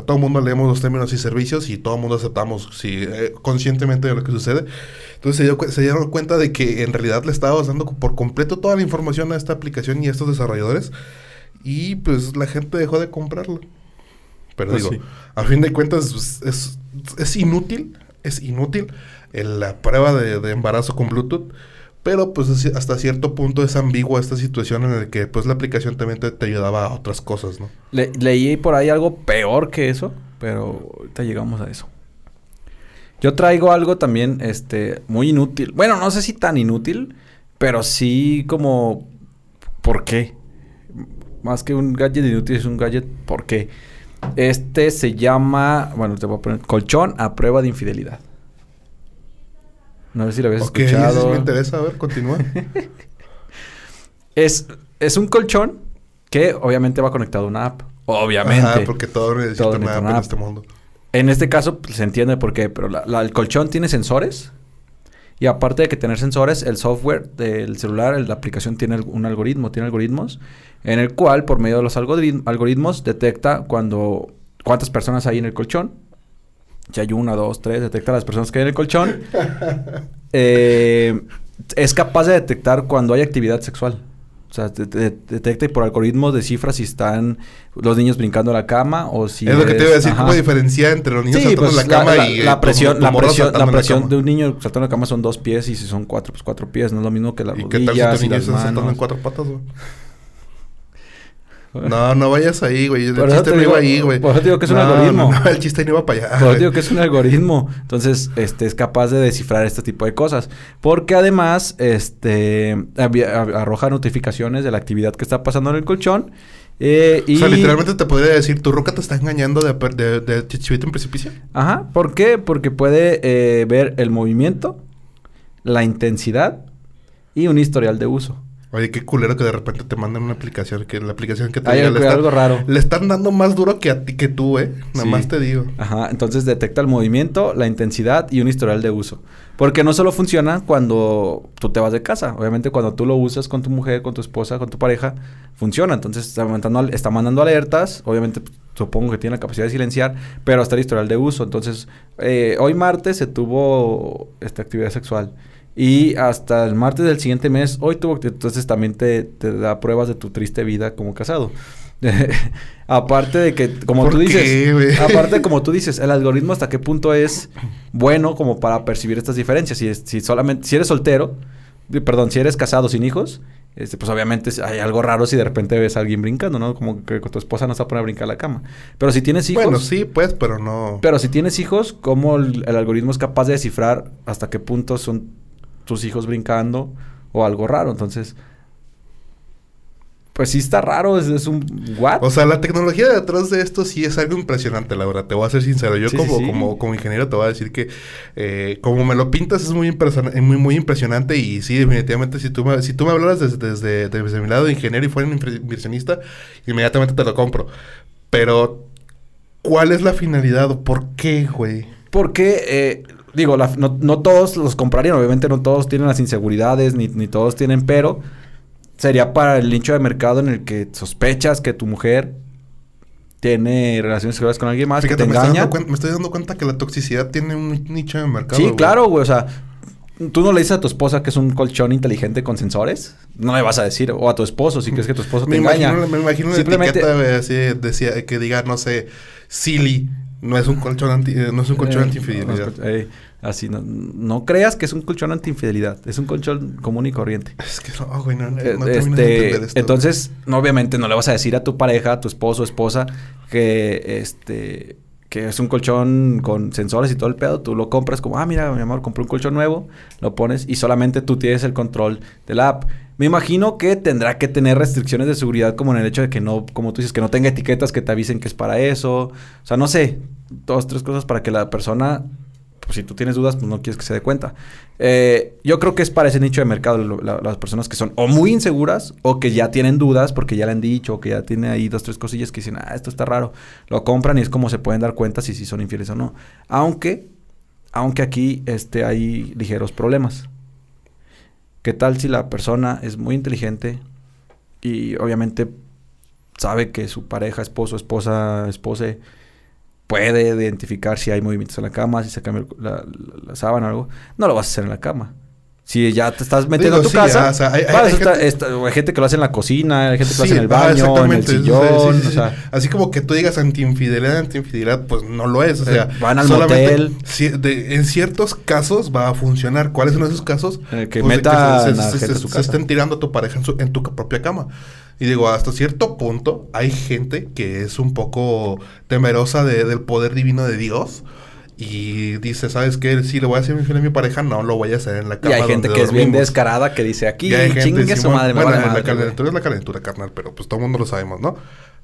Todo el mundo leemos los términos y servicios y todo el mundo aceptamos sí, eh, conscientemente de lo que sucede. Entonces se, dieron cuenta de que en realidad le estábamos dando por completo toda la información a esta aplicación y a estos desarrolladores. Y pues la gente dejó de comprarlo. Pero pues digo, a fin de cuentas pues, es, es, inútil, es inútil la prueba de, de embarazo con Bluetooth. Pero pues hasta cierto punto es ambigua esta situación en la que pues la aplicación también te, ayudaba a otras cosas, ¿no? leí por ahí algo peor que eso, pero ahorita llegamos a eso. Yo traigo algo también, este, muy inútil. Bueno, no sé si tan inútil, pero sí como... ¿Por qué? Más que un gadget inútil, es un gadget ¿por qué? Este se llama... Bueno, te voy a poner colchón a prueba de infidelidad. No sé si lo habías okay, escuchado. me interesa. A ver, continúa. *laughs* es, es un colchón que obviamente va conectado a una app. Obviamente. Ajá, porque todo necesita una app en este mundo. En este caso pues, se entiende por qué, pero el colchón tiene sensores. Y aparte de que tener sensores, el software del celular, la aplicación tiene un algoritmo, tiene algoritmos, en el cual, por medio de los algoritmos, detecta cuando cuántas personas hay en el colchón si hay una, dos, tres, detecta las personas que hay en el colchón. *laughs* Eh, es capaz de detectar cuando hay actividad sexual. O sea, detecta y por algoritmos descifra si están los niños brincando a la cama o si. Es lo que te iba a decir, ¿cómo diferencia entre los niños saltando pues, la, cama y. La, presión, la presión, la presión de un niño saltando en la cama son dos pies y si son cuatro, pues cuatro pies. No es lo mismo que la ¿Y qué tal si tu niño está saltando en cuatro patas, güey? No, no vayas ahí, güey. El chiste no iba ahí, güey. Por eso digo que es un algoritmo. el chiste no iba para allá. Por eso digo que es un algoritmo. Entonces, este, es capaz de descifrar este tipo de cosas. Porque además, este, arroja notificaciones de la actividad que está pasando en el colchón. Eh, y... O sea, literalmente te podría decir, tu roca te está engañando de, de, de, de en precipicio. Ajá. ¿Por qué? Porque puede eh, ver el movimiento, la intensidad y un historial de uso. Oye, qué culero que de repente te mandan una aplicación, que la aplicación que te Hay algo, algo raro. Le están dando más duro que a ti que tú, eh. Nada más te digo. Ajá, entonces detecta el movimiento, la intensidad y un historial de uso. Porque no solo funciona cuando tú te vas de casa. Obviamente cuando tú lo usas con tu mujer, con tu esposa, con tu pareja, funciona. Entonces está mandando, está mandando alertas. Obviamente supongo que tiene la capacidad de silenciar, pero hasta el historial de uso. Entonces, eh, hoy martes se tuvo esta actividad sexual. Y hasta el martes del siguiente mes, hoy tuvo que, entonces también te, te da pruebas de tu triste vida como casado. *laughs* aparte de que, como tú dices, *laughs* aparte como tú dices, el algoritmo hasta qué punto es bueno como para percibir estas diferencias. Si, si solamente, si eres soltero, perdón, si eres casado sin hijos, este, pues obviamente hay algo raro si de repente ves a alguien brincando, ¿no? Como que tu esposa no se va a poner a brincar a la cama. Pero si tienes hijos... Bueno, sí, pues, pero no... Pero si tienes hijos, ¿cómo el algoritmo es capaz de descifrar hasta qué punto son tus hijos brincando o algo raro. Entonces, pues sí está raro, es, un what? O sea, la tecnología detrás de esto sí es algo impresionante, la verdad. Te voy a ser sincero. Yo como, como, como ingeniero te voy a decir que eh, como me lo pintas es muy, muy, muy impresionante y sí, definitivamente si tú me, si tú me hablaras desde, desde, mi lado de ingeniero y fuera un inversionista, inmediatamente te lo compro. Pero, ¿cuál es la finalidad o por qué, güey? Porque eh, digo, no, todos los comprarían, obviamente no todos tienen las inseguridades, ni, todos tienen, pero sería para el nicho de mercado en el que sospechas que tu mujer tiene relaciones sexuales con alguien más, que te me engaña. Estoy me estoy dando cuenta que la toxicidad tiene un nicho de mercado. Sí, claro, güey, o sea, tú no le dices a tu esposa que es un colchón inteligente con sensores. No le vas a decir. O a tu esposo, si crees que tu esposo te me engaña. Imagino, me imagino Simplemente... una etiqueta así, decía, que diga, no sé, Silly. No es un colchón anti, eh, no es un colchón Eh, anti-infidelidad. no, eh, así, no, no creas que es un colchón anti-infidelidad. Es un colchón común y corriente. Es que no, güey, no, no, no termino de entender este, esto. entonces, no, obviamente no le vas a decir a tu pareja, a tu esposo o esposa que este que es un colchón con sensores y todo el pedo, tú lo compras como, ah, mira, mi amor, compré un colchón nuevo, lo pones y solamente tú tienes el control de la app. Me imagino que tendrá que tener restricciones de seguridad como en el hecho de que no, como tú dices, que no tenga etiquetas que te avisen que es para eso. O sea, no sé, dos, tres cosas para que la persona pues si tú tienes dudas, pues no quieres que se dé cuenta. Eh, yo creo que es para ese nicho de mercado las personas que son o muy inseguras o que ya tienen dudas porque ya le han dicho o que ya tiene ahí dos, tres cosillas que dicen, ah, esto está raro. Lo compran y es como se pueden dar cuenta si, si son infieles o no. Aunque, aunque aquí este, hay ligeros problemas. ¿Qué tal si la persona es muy inteligente y obviamente sabe que su pareja, esposo, esposa, esposa puede identificar si hay movimientos en la cama, si se cambia la sábana o algo, no lo vas a hacer en la cama. Si ya te estás metiendo Digo, a tu sí, casa, o sea, hay- hay- gente- está- o hay gente que lo hace en la cocina, hay gente que lo hace en el ah, baño, en el sillón, o sea, Así como que tú digas anti-infidelidad, anti-infidelidad, pues no lo es. O sea, Eh, van al motel. de- en ciertos casos va a funcionar. ¿Cuáles son esos casos? Eh, que Pues de metan se, estén tirando a tu pareja en, su- en tu propia cama. Y digo, hasta cierto punto hay gente que es un poco temerosa de- del poder divino de Dios. Y dice, ¿sabes qué? Si le voy a hacer infiel a mi pareja, no lo voy a hacer en la y cama. hay gente donde que es bien descarada que dice aquí, Y chingue su madre, me bueno, vale la madre, güey". calentura es la calentura, carnal, pero pues todo el mundo lo sabemos, ¿no?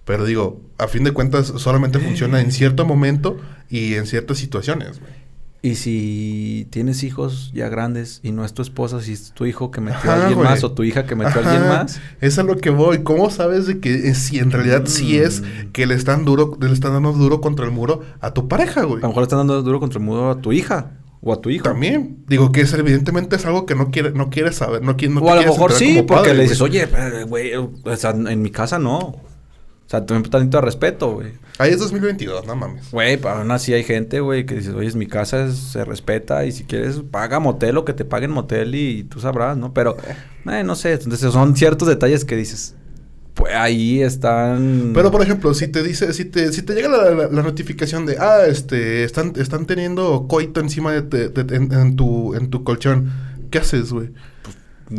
Pero digo, a fin de cuentas, solamente funciona en cierto momento y en ciertas situaciones, güey. Y si tienes hijos ya grandes y no es tu esposa, si es tu hijo que metió Ajá, a alguien güey. más o tu hija que metió a alguien más, Es a lo que voy. ¿Cómo sabes de que es- si en realidad sí es Mm. que le están duro, le están dando duro contra el muro a tu pareja, güey? a lo mejor le están dando duro contra el muro a tu hija o a tu hijo. También. Digo que es evidentemente es algo que no quiere, no quieres saber, no quiere, no o a lo mejor sí, porque padre, le dices, oye, pero, güey, o sea, en mi casa no. O sea, un tantito de respeto, güey. Ahí es 2022, no mames. Güey, pero aún así hay gente, güey, que dices, oye, es mi casa, es- se respeta y si quieres paga motel o que te paguen motel y, tú sabrás, ¿no? Pero, eh, no sé, entonces son ciertos detalles que dices, pues ahí están... Pero por ejemplo, si te dice, si te, si te llega la, la- la notificación de ah, este, están, están teniendo coito encima de, te- de- en, en tu, en tu colchón, ¿qué haces, güey?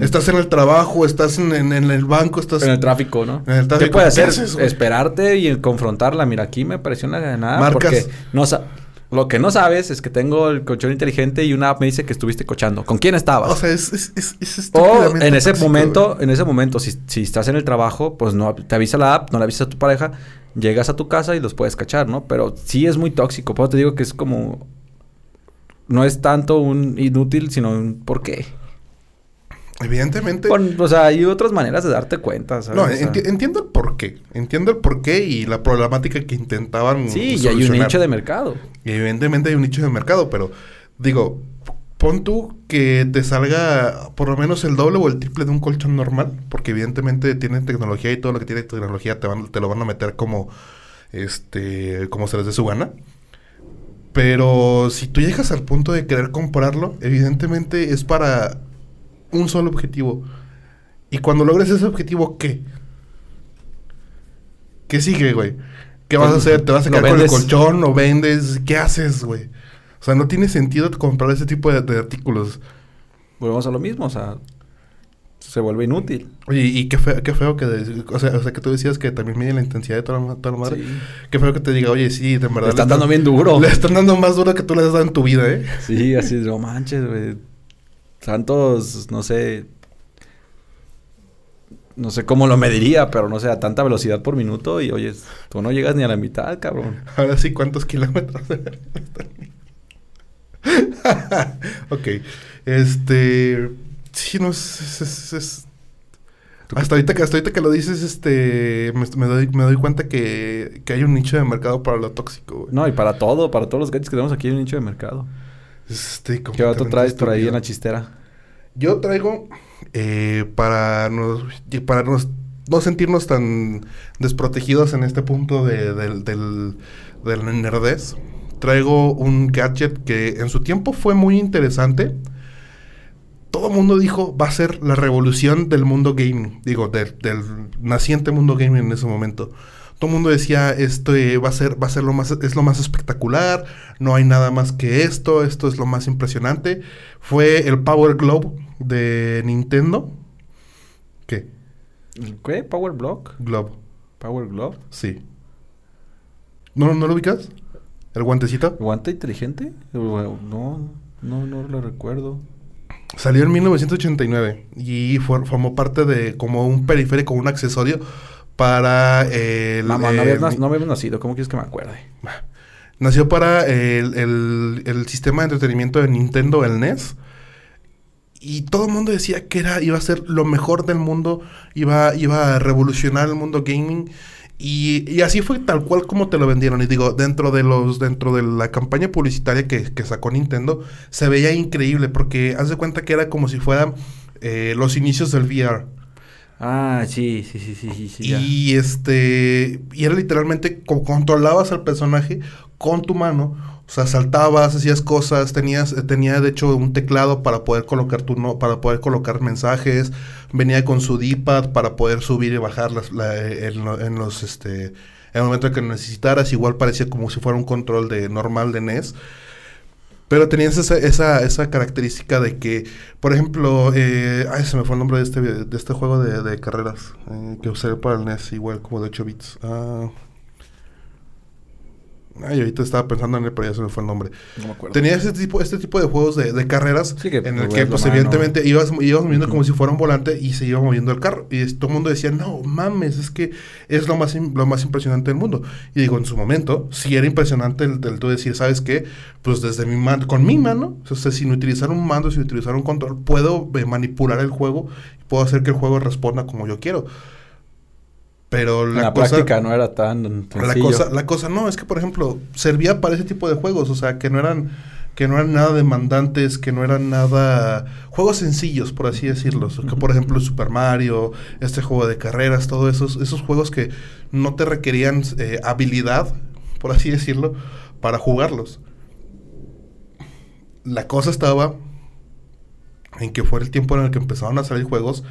Estás en el trabajo, estás en, en- en el banco, estás En el tráfico, ¿no? En el tráfico, ¿Qué puedes ¿qué hacer? haces? Esperarte y confrontarla. Mira, aquí me pareció una nada Marcas. porque no lo que no sabes es que tengo el colchón inteligente y una app me dice que estuviste cochando. ¿Con quién estabas? O sea, es, es, es, es O en ese tóxico, momento, güey. en ese momento, si, si estás en el trabajo, pues no te avisa la app, no le avisas a tu pareja, llegas a tu casa y los puedes cachar, ¿no? Pero sí es muy tóxico. Por eso te digo que es como. No es tanto un inútil, sino un por qué. Evidentemente. Con- o sea, hay otras maneras de darte cuenta, ¿sabes? No, enti- entiendo el porqué. Entiendo el porqué y la problemática que intentaban sí, y hay un nicho de mercado. Y evidentemente hay un nicho de mercado, pero digo, pon tú que te salga por lo menos el doble o el triple de un colchón normal, porque evidentemente tienen tecnología y todo lo que tiene tecnología te, van, te lo van a meter como, este, como se les dé su gana. Pero si tú llegas al punto de querer comprarlo, evidentemente es para un solo objetivo. Y cuando logres ese objetivo, ¿qué? ¿Qué sigue, güey? ¿Qué vas a Pues, hacer? ¿Te vas a quedar con el colchón? ¿Lo vendes? ¿Qué haces, güey? O sea, no tiene sentido comprar ese tipo de, de artículos. Volvemos a lo mismo, o sea, se vuelve inútil. Oye, y qué feo, qué feo que... de- o, sea, o sea, que tú decías que también mide la intensidad de toda la, toda la madre. Sí. Qué feo que te diga, oye, sí, de verdad... Le están dando bien duro. *laughs* Le están dando más duro que tú le has dado en tu vida, ¿eh? Sí, así, no manches, güey. Tantos, no sé. No sé cómo lo mediría, pero no sé, a tanta velocidad por minuto. Y oye, tú no llegas ni a la mitad, cabrón. Ahora sí, ¿cuántos kilómetros? ok. Este... Sí, no, es... es- es- es- Hasta ahorita, que, hasta ahorita que lo dices, este... Me, me doy, me doy cuenta que, que hay un nicho de mercado para lo tóxico, güey. No, y para todo, para todos los gadgets que tenemos aquí hay un nicho de mercado. Este, ¿Qué otro completamente traes por ahí en la chistera? Yo traigo eh, para, nos, para nos- no sentirnos tan desprotegidos en este punto de, del, del, del nerdez. Traigo un gadget que en su tiempo fue muy interesante. todo el mundo dijo va a ser la revolución del mundo gaming, digo, del naciente mundo gaming en ese momento. Todo el mundo decía, esto eh, va a ser, va a ser lo más, es lo más espectacular, no hay nada más que esto, esto es lo más impresionante. Fue el Power Globe de Nintendo. ¿Qué? ¿Qué? ¿Power Block? Globe. ¿Power Glove? Sí. ¿No, ¿No lo ubicas? ¿El guantecito? ¿Guante inteligente? No, no, no lo recuerdo. Salió en 1989 y formó parte de como un periférico, un accesorio para el... Mamá, no, habías, no habíamos nacido, ¿cómo quieres que me acuerde? Nació para el, el, sistema de entretenimiento de Nintendo, el NES. Y todo el mundo decía que era, iba a ser lo mejor del mundo, iba, iba a revolucionar el mundo gaming. Y, así fue tal cual como te lo vendieron. Y digo, dentro de los, dentro de la campaña publicitaria que, sacó Nintendo, se veía increíble porque haz de cuenta que era como si fueran eh, los inicios del VR. Ah, sí, sí, sí, sí, sí. y este, y era literalmente como controlabas al personaje con tu mano. O sea, saltabas, hacías cosas, tenías, tenía de hecho un teclado para poder colocar tu no, para poder colocar mensajes, venía con su D-pad para poder subir y bajar las, en, los este en el momento que necesitaras, igual parecía como si fuera un control de normal de NES. Pero tenías esa, esa, esa característica de que, por ejemplo, eh, ay, se me fue el nombre de este, de este juego de, de carreras eh, que usé para el NES, igual como de 8 bits. Ah. Ay, ahorita estaba pensando en él, pero ya se me fue el nombre. No me acuerdo. Tenía este tipo, este tipo de juegos de, de carreras en el que, pues, evidentemente, ibas, ibas moviendo como si fuera un volante y se iba moviendo el carro. Y todo el mundo decía, no, mames, es que es lo más, lo más impresionante del mundo. Y digo, en su momento, sí era impresionante el, el tú decir, ¿sabes qué? Pues desde mi mano, con mi mano, o sea, sin utilizar un mando, sin utilizar un control, puedo eh, manipular el juego y puedo hacer que el juego responda como yo quiero. Pero la, práctica no era tan La cosa, la cosa no, es que por ejemplo, servía para ese tipo de juegos, o sea, que no eran que no eran nada demandantes, que no eran nada juegos sencillos, por así decirlo, que por ejemplo Super Mario, este juego de carreras, todos esos esos juegos que no te requerían eh, habilidad, por así decirlo, para jugarlos. La cosa estaba en que fue el tiempo en el que empezaron a salir juegos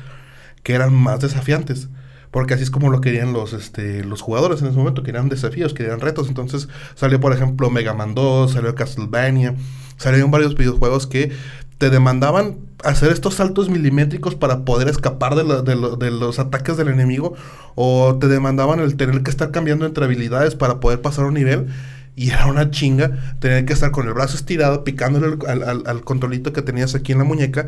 que eran más desafiantes porque así es como lo querían los, este, los jugadores en ese momento, querían desafíos, querían retos. Entonces salió, por ejemplo, Mega Man 2, salió Castlevania, salieron varios videojuegos que te demandaban hacer estos saltos milimétricos para poder escapar de, los ataques del enemigo, o te demandaban el tener que estar cambiando entre habilidades para poder pasar un nivel. Y era una chinga tener que estar con el brazo estirado, picándole al controlito que tenías aquí en la muñeca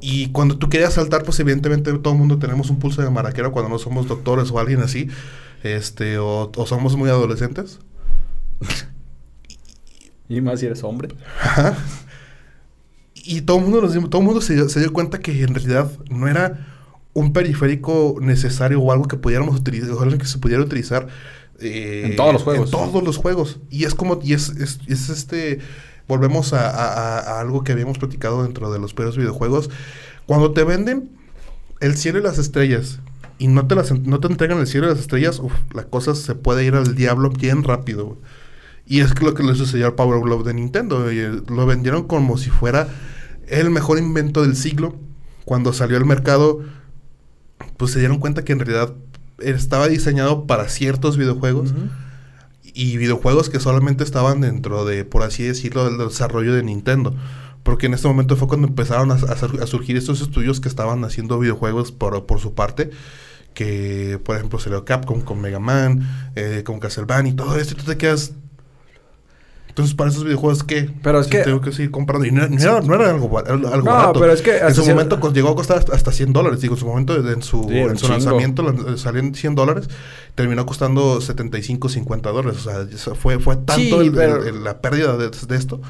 y cuando tú querías saltar, pues evidentemente todo el mundo tenemos un pulso de maraquero cuando no somos doctores o alguien así, este, o, somos muy adolescentes. *laughs* y más si eres hombre. Y todo el mundo, todo el mundo se, se, dio cuenta que en realidad no era un periférico necesario o algo que pudiéramos utilizar, o algo que se pudiera utilizar eh, en todos los juegos. En todos los juegos. Y es como, y es, es, es este volvemos a, algo que habíamos platicado dentro de los primeros videojuegos. Cuando te venden el cielo y las estrellas y no te, las, no te entregan el cielo y las estrellas, la cosa se puede ir al diablo bien rápido. Y es lo que le sucedió al Power Glove de Nintendo. Eh, lo vendieron como si fuera el mejor invento del siglo. Cuando salió al mercado, pues se dieron cuenta que en realidad estaba diseñado para ciertos videojuegos y videojuegos que solamente estaban dentro de, por así decirlo, del desarrollo de Nintendo. Porque en este momento fue cuando empezaron a, surgir estos estudios que estaban haciendo videojuegos por, por su parte. Que, por ejemplo, salió Capcom con Mega Man, eh, con Castlevania y todo esto. Y tú te quedas, entonces, para esos videojuegos, ¿qué? Pero es que... Tengo que seguir comprando. Y no, era, algo, algo no, pero es que... En su momento llegó a costar hasta 100 dólares. Digo, en su momento, en su, en su lanzamiento, salían 100 dólares. Terminó costando 75, 50 dólares. O sea, fue, fue tanto la pérdida de, esto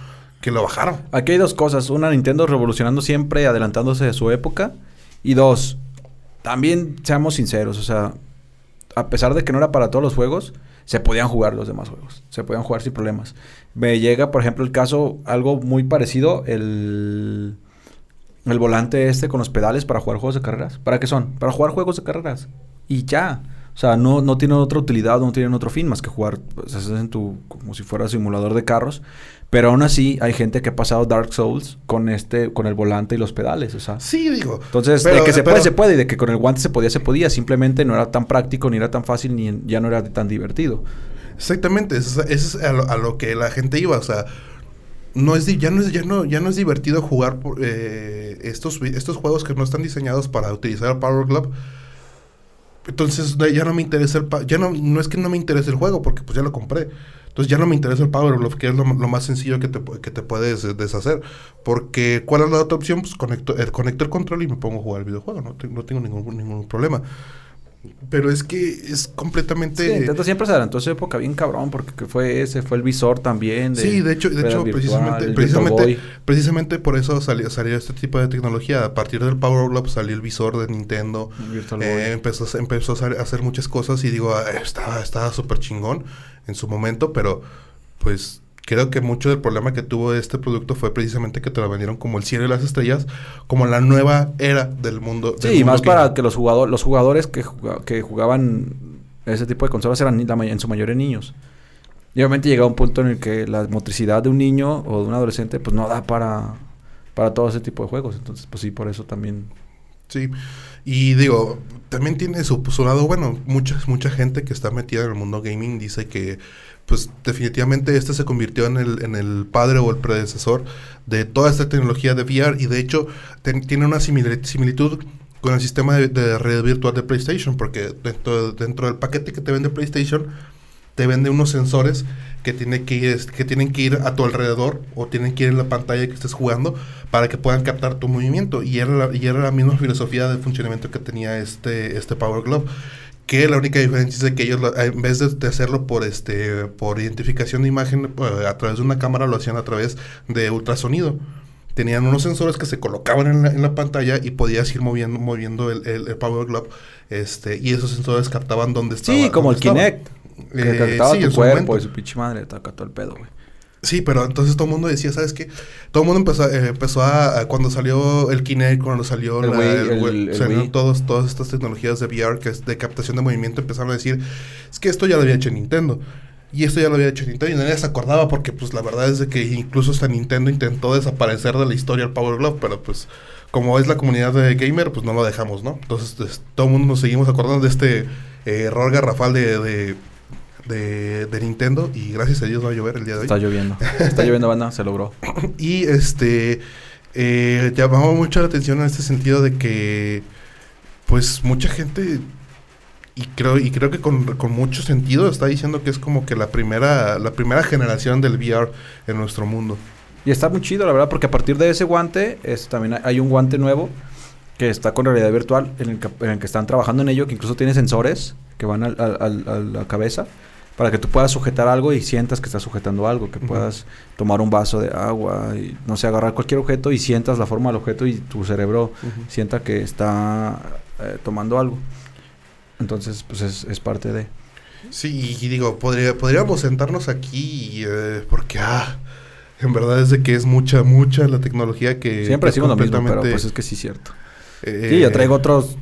que lo bajaron. Aquí hay dos cosas. Una, Nintendo revolucionando siempre, adelantándose de su época. Y dos, también seamos sinceros. O sea, a pesar de que no era para todos los juegos se podían jugar los demás juegos. Se podían jugar sin problemas. Me llega, por ejemplo, el caso, algo muy parecido, el, el volante este con los pedales para jugar juegos de carreras. ¿Para qué son? Para jugar juegos de carreras. Y ya. O sea, no, no tienen otra utilidad, no tienen otro fin más que jugar, pues, en tu, como si fuera simulador de carros. Pero aún así hay gente que ha pasado Dark Souls con este, con el volante y los pedales, o sea. Sí, digo. Entonces, de que se puede, se puede, y de que con el guante se podía, se podía. Simplemente no era tan práctico, ni era tan fácil, ni ya no era tan divertido. Exactamente, eso, es a lo, que la gente iba, o sea, no es ya no es ya no ya no es divertido jugar eh, estos estos juegos que no están diseñados para utilizar el Power Glove entonces ya no me interesa el... Ya no, no es que no me interese el juego, porque pues ya lo compré. Entonces ya no me interesa el Power Glove, que es lo, más sencillo que te, que te puedes deshacer. Porque, ¿cuál es la otra opción? Pues conecto, el, conecto el control y me pongo a jugar el videojuego. No, no tengo ningún, ningún problema. Pero es que es completamente. Sí, Nintendo siempre se adelantó esa época bien cabrón, porque fue ese, fue el visor también. De, sí, de hecho, de hecho precisamente, precisamente, precisamente por eso salió, salió este tipo de tecnología. A partir del Power Glove salió el visor de Nintendo. Eh, empezó, empezó a hacer muchas cosas y digo, ah, estaba, estaba súper chingón en su momento, pero pues creo que mucho del problema que tuvo este producto fue precisamente que te lo vendieron como el cielo y las estrellas, como la nueva era del mundo. Sí, y más para que los jugadores, los jugadores que, que jugaban ese tipo de consolas eran en su mayoría niños. Y obviamente llega un punto en el que la motricidad de un niño o de un adolescente pues no da para, para todo ese tipo de juegos. Entonces, pues sí, por eso también. Sí, y digo, también tiene su, su lado bueno. Mucha, mucha gente que está metida en el mundo gaming dice que pues definitivamente este se convirtió en el, en el padre o el predecesor de toda esta tecnología de VR y de hecho tiene una similitud con el sistema de, red virtual de PlayStation porque dentro, dentro del paquete que te vende PlayStation te vende unos sensores que, tiene que, ir, que tienen que ir a tu alrededor o tienen que ir en la pantalla que estés jugando para que puedan captar tu movimiento. Y era la, y era la misma filosofía de funcionamiento que tenía este, este Power Glove que la única diferencia es de que ellos en vez de, hacerlo por este por identificación de imagen eh, a través de una cámara lo hacían a través de ultrasonido. Tenían unos sensores que se colocaban en la, pantalla y podías ir moviendo moviendo el, el, Power Glove este y esos sensores captaban dónde estaba sí como el Kinect que eh, captaba tu cuerpo y su pinche madre te todo el pedo güey Sí, pero entonces todo el mundo decía, ¿sabes qué? Todo el mundo empezó, eh, empezó a, Cuando salió el Kinect, cuando salió el, la, salieron todos, todas estas tecnologías de VR, que es de captación de movimiento, empezaron a decir, es que esto ya lo había hecho Nintendo. Y esto ya lo había hecho Nintendo y nadie se acordaba porque pues la verdad es de que incluso hasta Nintendo intentó desaparecer de la historia el Power Glove, pero pues como es la comunidad de gamer, pues no lo dejamos, ¿no? Entonces todo el mundo nos seguimos acordando de este eh, error garrafal de de, Nintendo y gracias a Dios va a llover el día de hoy. Está lloviendo. Está lloviendo, banda, se logró. *laughs* y este eh, llamaba mucho la atención en este sentido de que pues mucha gente y creo y creo que con, con, mucho sentido está diciendo que es como que la primera la primera generación del VR en nuestro mundo. Y está muy chido, la verdad, porque a partir de ese guante es, también hay un guante nuevo que está con realidad virtual en el, que, en el que están trabajando en ello, que incluso tiene sensores que van al, al, a la cabeza para que tú puedas sujetar algo y sientas que estás sujetando algo, que puedas tomar un vaso de agua y no sé, agarrar cualquier objeto y sientas la forma del objeto y tu cerebro sienta que está eh, tomando algo. Entonces, pues es, parte de... Sí, y digo, podría, podríamos sentarnos aquí eh, porque, ah, en verdad es de que es mucha, mucha la tecnología que... Siempre decimos lo mismo, pero pues es que sí es cierto. Eh, sí, yo traigo otros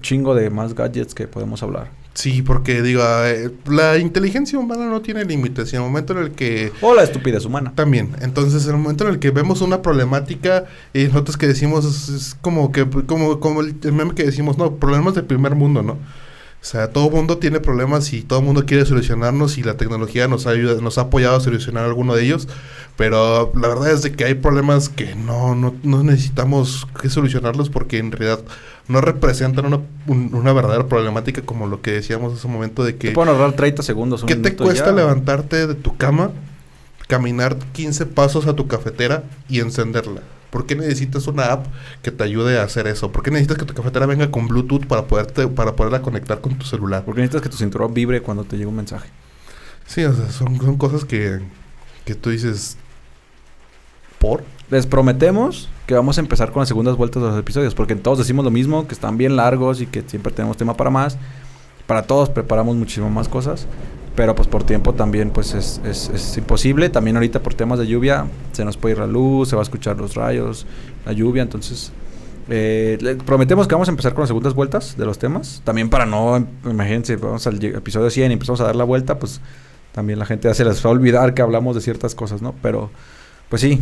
chingo de más gadgets que podemos hablar. Sí, porque digo, eh, la inteligencia humana no tiene límites. Y en el momento en el que... O la estupidez humana. También. Entonces, en el momento en el que vemos una problemática y nosotros que decimos, es, como que, como, como el meme que decimos, no, problemas del primer mundo, ¿no? O sea, todo mundo tiene problemas y todo mundo quiere solucionarnos y la tecnología nos ha, ayudado, nos ha apoyado a solucionar alguno de ellos. Pero la verdad es de que hay problemas que no, no, no necesitamos que solucionarlos porque en realidad no representan una, una verdadera problemática como lo que decíamos en ese momento de que... Te pueden ahorrar 30 segundos. ¿Qué te cuesta levantarte de tu cama, caminar 15 pasos a tu cafetera y encenderla? ¿Por qué necesitas una app que te ayude a hacer eso? ¿Por qué necesitas que tu cafetera venga con Bluetooth para, poderte, para poderla conectar con tu celular? ¿Por qué necesitas que tu cinturón vibre cuando te llega un mensaje? Sí, o sea, son, son cosas que, que tú dices, ¿Por? Les prometemos que vamos a empezar con las segundas vueltas de los episodios, porque todos decimos lo mismo, que están bien largos y que siempre tenemos tema para más. Para todos preparamos muchísimas más cosas, pero pues por tiempo también pues es, es, imposible. También ahorita por temas de lluvia se nos puede ir la luz, se va a escuchar los rayos, la lluvia, entonces Eh, prometemos que vamos a empezar con las segundas vueltas de los temas. También para no, imagínense, vamos al episodio 100 y empezamos a dar la vuelta, pues también la gente hace les va a olvidar que hablamos de ciertas cosas, ¿no? Pero, pues sí,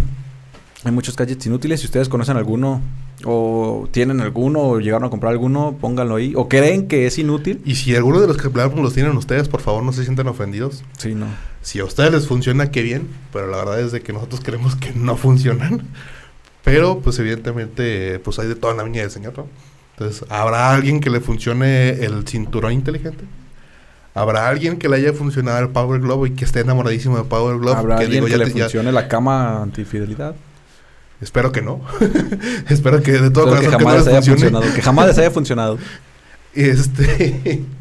hay muchos gadgets inútiles. Si ustedes conocen alguno o tienen alguno o llegaron a comprar alguno, pónganlo ahí. O creen que es inútil. Y si alguno de los que hablamos los tienen ustedes, por favor no se sienten ofendidos. Sí, no. Si a ustedes les funciona, qué bien. Pero la verdad es de que nosotros creemos que no funcionan. Pero, pues evidentemente, pues hay de toda la viña de señor, ¿no? Entonces, ¿habrá alguien que le funcione el cinturón inteligente? ¿Habrá alguien que le haya funcionado el Power Glove y que esté enamoradísimo de Power Glove? ¿Habrá alguien que le funcione la cama antifidelidad? Espero que no. *laughs* Espero que de todo corazón que, jamás que haya funcionado. Que jamás les haya *laughs* funcionado. Este... *laughs*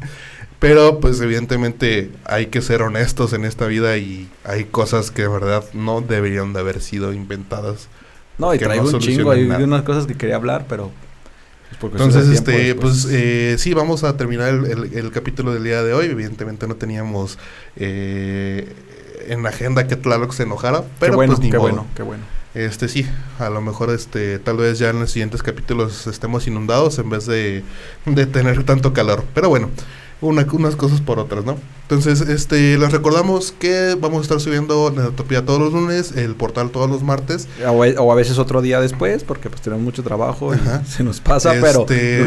Pero pues evidentemente hay que ser honestos en esta vida y hay cosas que de verdad no deberían de haber sido inventadas. No, y traigo un chingo, hay unas cosas que quería hablar, pero... Pues, Entonces, este, pues eh, sí, vamos a terminar el, capítulo del día de hoy. Evidentemente no teníamos eh, en la agenda que Tlaloc se enojara, pero qué bueno, pues ni qué bueno, qué bueno. Este sí, a lo mejor este tal vez ya en los siguientes capítulos estemos inundados en vez de, de tener tanto calor. Pero bueno, unas cosas por otras, ¿no? Entonces, este, les recordamos que vamos a estar subiendo Neotopía todos los lunes, el portal todos los martes. O, a veces otro día después, porque pues tenemos mucho trabajo y se nos pasa, pero, este,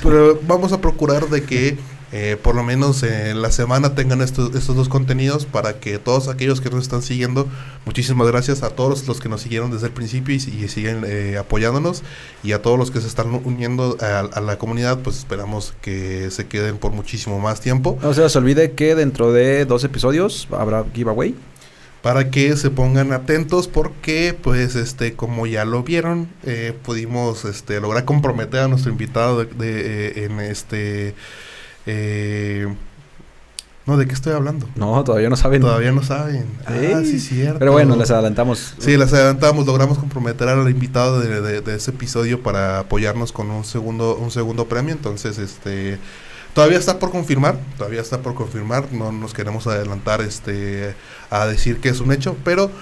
pero vamos a procurar de que eh, por lo menos en la semana tengan estos, estos dos contenidos para que todos aquellos que nos están siguiendo, muchísimas gracias a todos los que nos siguieron desde el principio y, siguen eh, apoyándonos y a todos los que se están uniendo a, la comunidad, pues esperamos que se queden por muchísimo más tiempo. No se les olvide que dentro de dos episodios habrá giveaway para que se pongan atentos porque pues este como ya lo vieron eh, pudimos este lograr comprometer a nuestro invitado de, en este eh, no, ¿de qué estoy hablando? No, todavía no saben. Todavía no saben. Ah, sí, cierto. Pero bueno, les adelantamos. Sí, les adelantamos. Logramos comprometer al invitado de, de, ese episodio para apoyarnos con un segundo, un segundo premio. Entonces, este... Todavía está por confirmar, todavía está por confirmar, no nos queremos adelantar este a decir que es un hecho, pero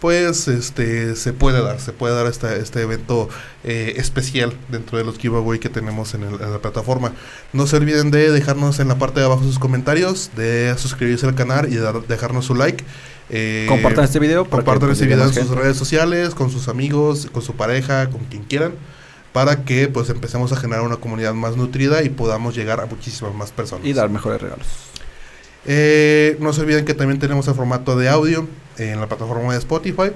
pues este se puede dar, se puede dar este, este evento eh, especial dentro de los giveaway que tenemos en, la plataforma. No se olviden de dejarnos en la parte de abajo sus comentarios, de suscribirse al canal y de dejarnos su like. Eh, compartan este video. Compartan este video en sus redes sociales, con sus amigos, con su pareja, con quien quieran, para que pues empecemos a generar una comunidad más nutrida y podamos llegar a muchísimas más personas. Y dar mejores regalos. Eh, no se olviden que también tenemos el formato de audio en la plataforma de Spotify.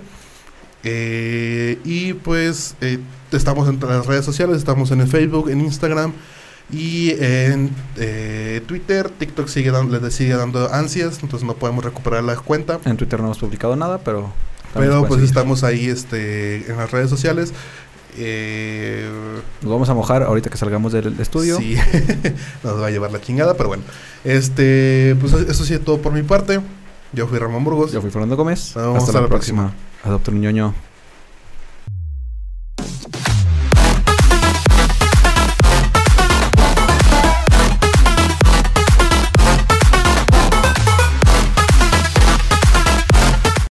Eh, y pues eh, estamos en las redes sociales, estamos en el Facebook, en Instagram y en eh, Twitter. TikTok sigue dando, les sigue dando ansias, entonces no podemos recuperar la cuenta. En Twitter no hemos publicado nada, pero... Pero pues estamos ahí este, en las redes sociales. Nos vamos a mojar ahorita que salgamos del estudio. Sí, *laughs* nos va a llevar la chingada, pero bueno. Este, pues eso sí es todo por mi parte. Yo fui Ramón Burgos. Yo fui Fernando Gómez. Hasta, la, próxima. próxima. Adopta un ñoño.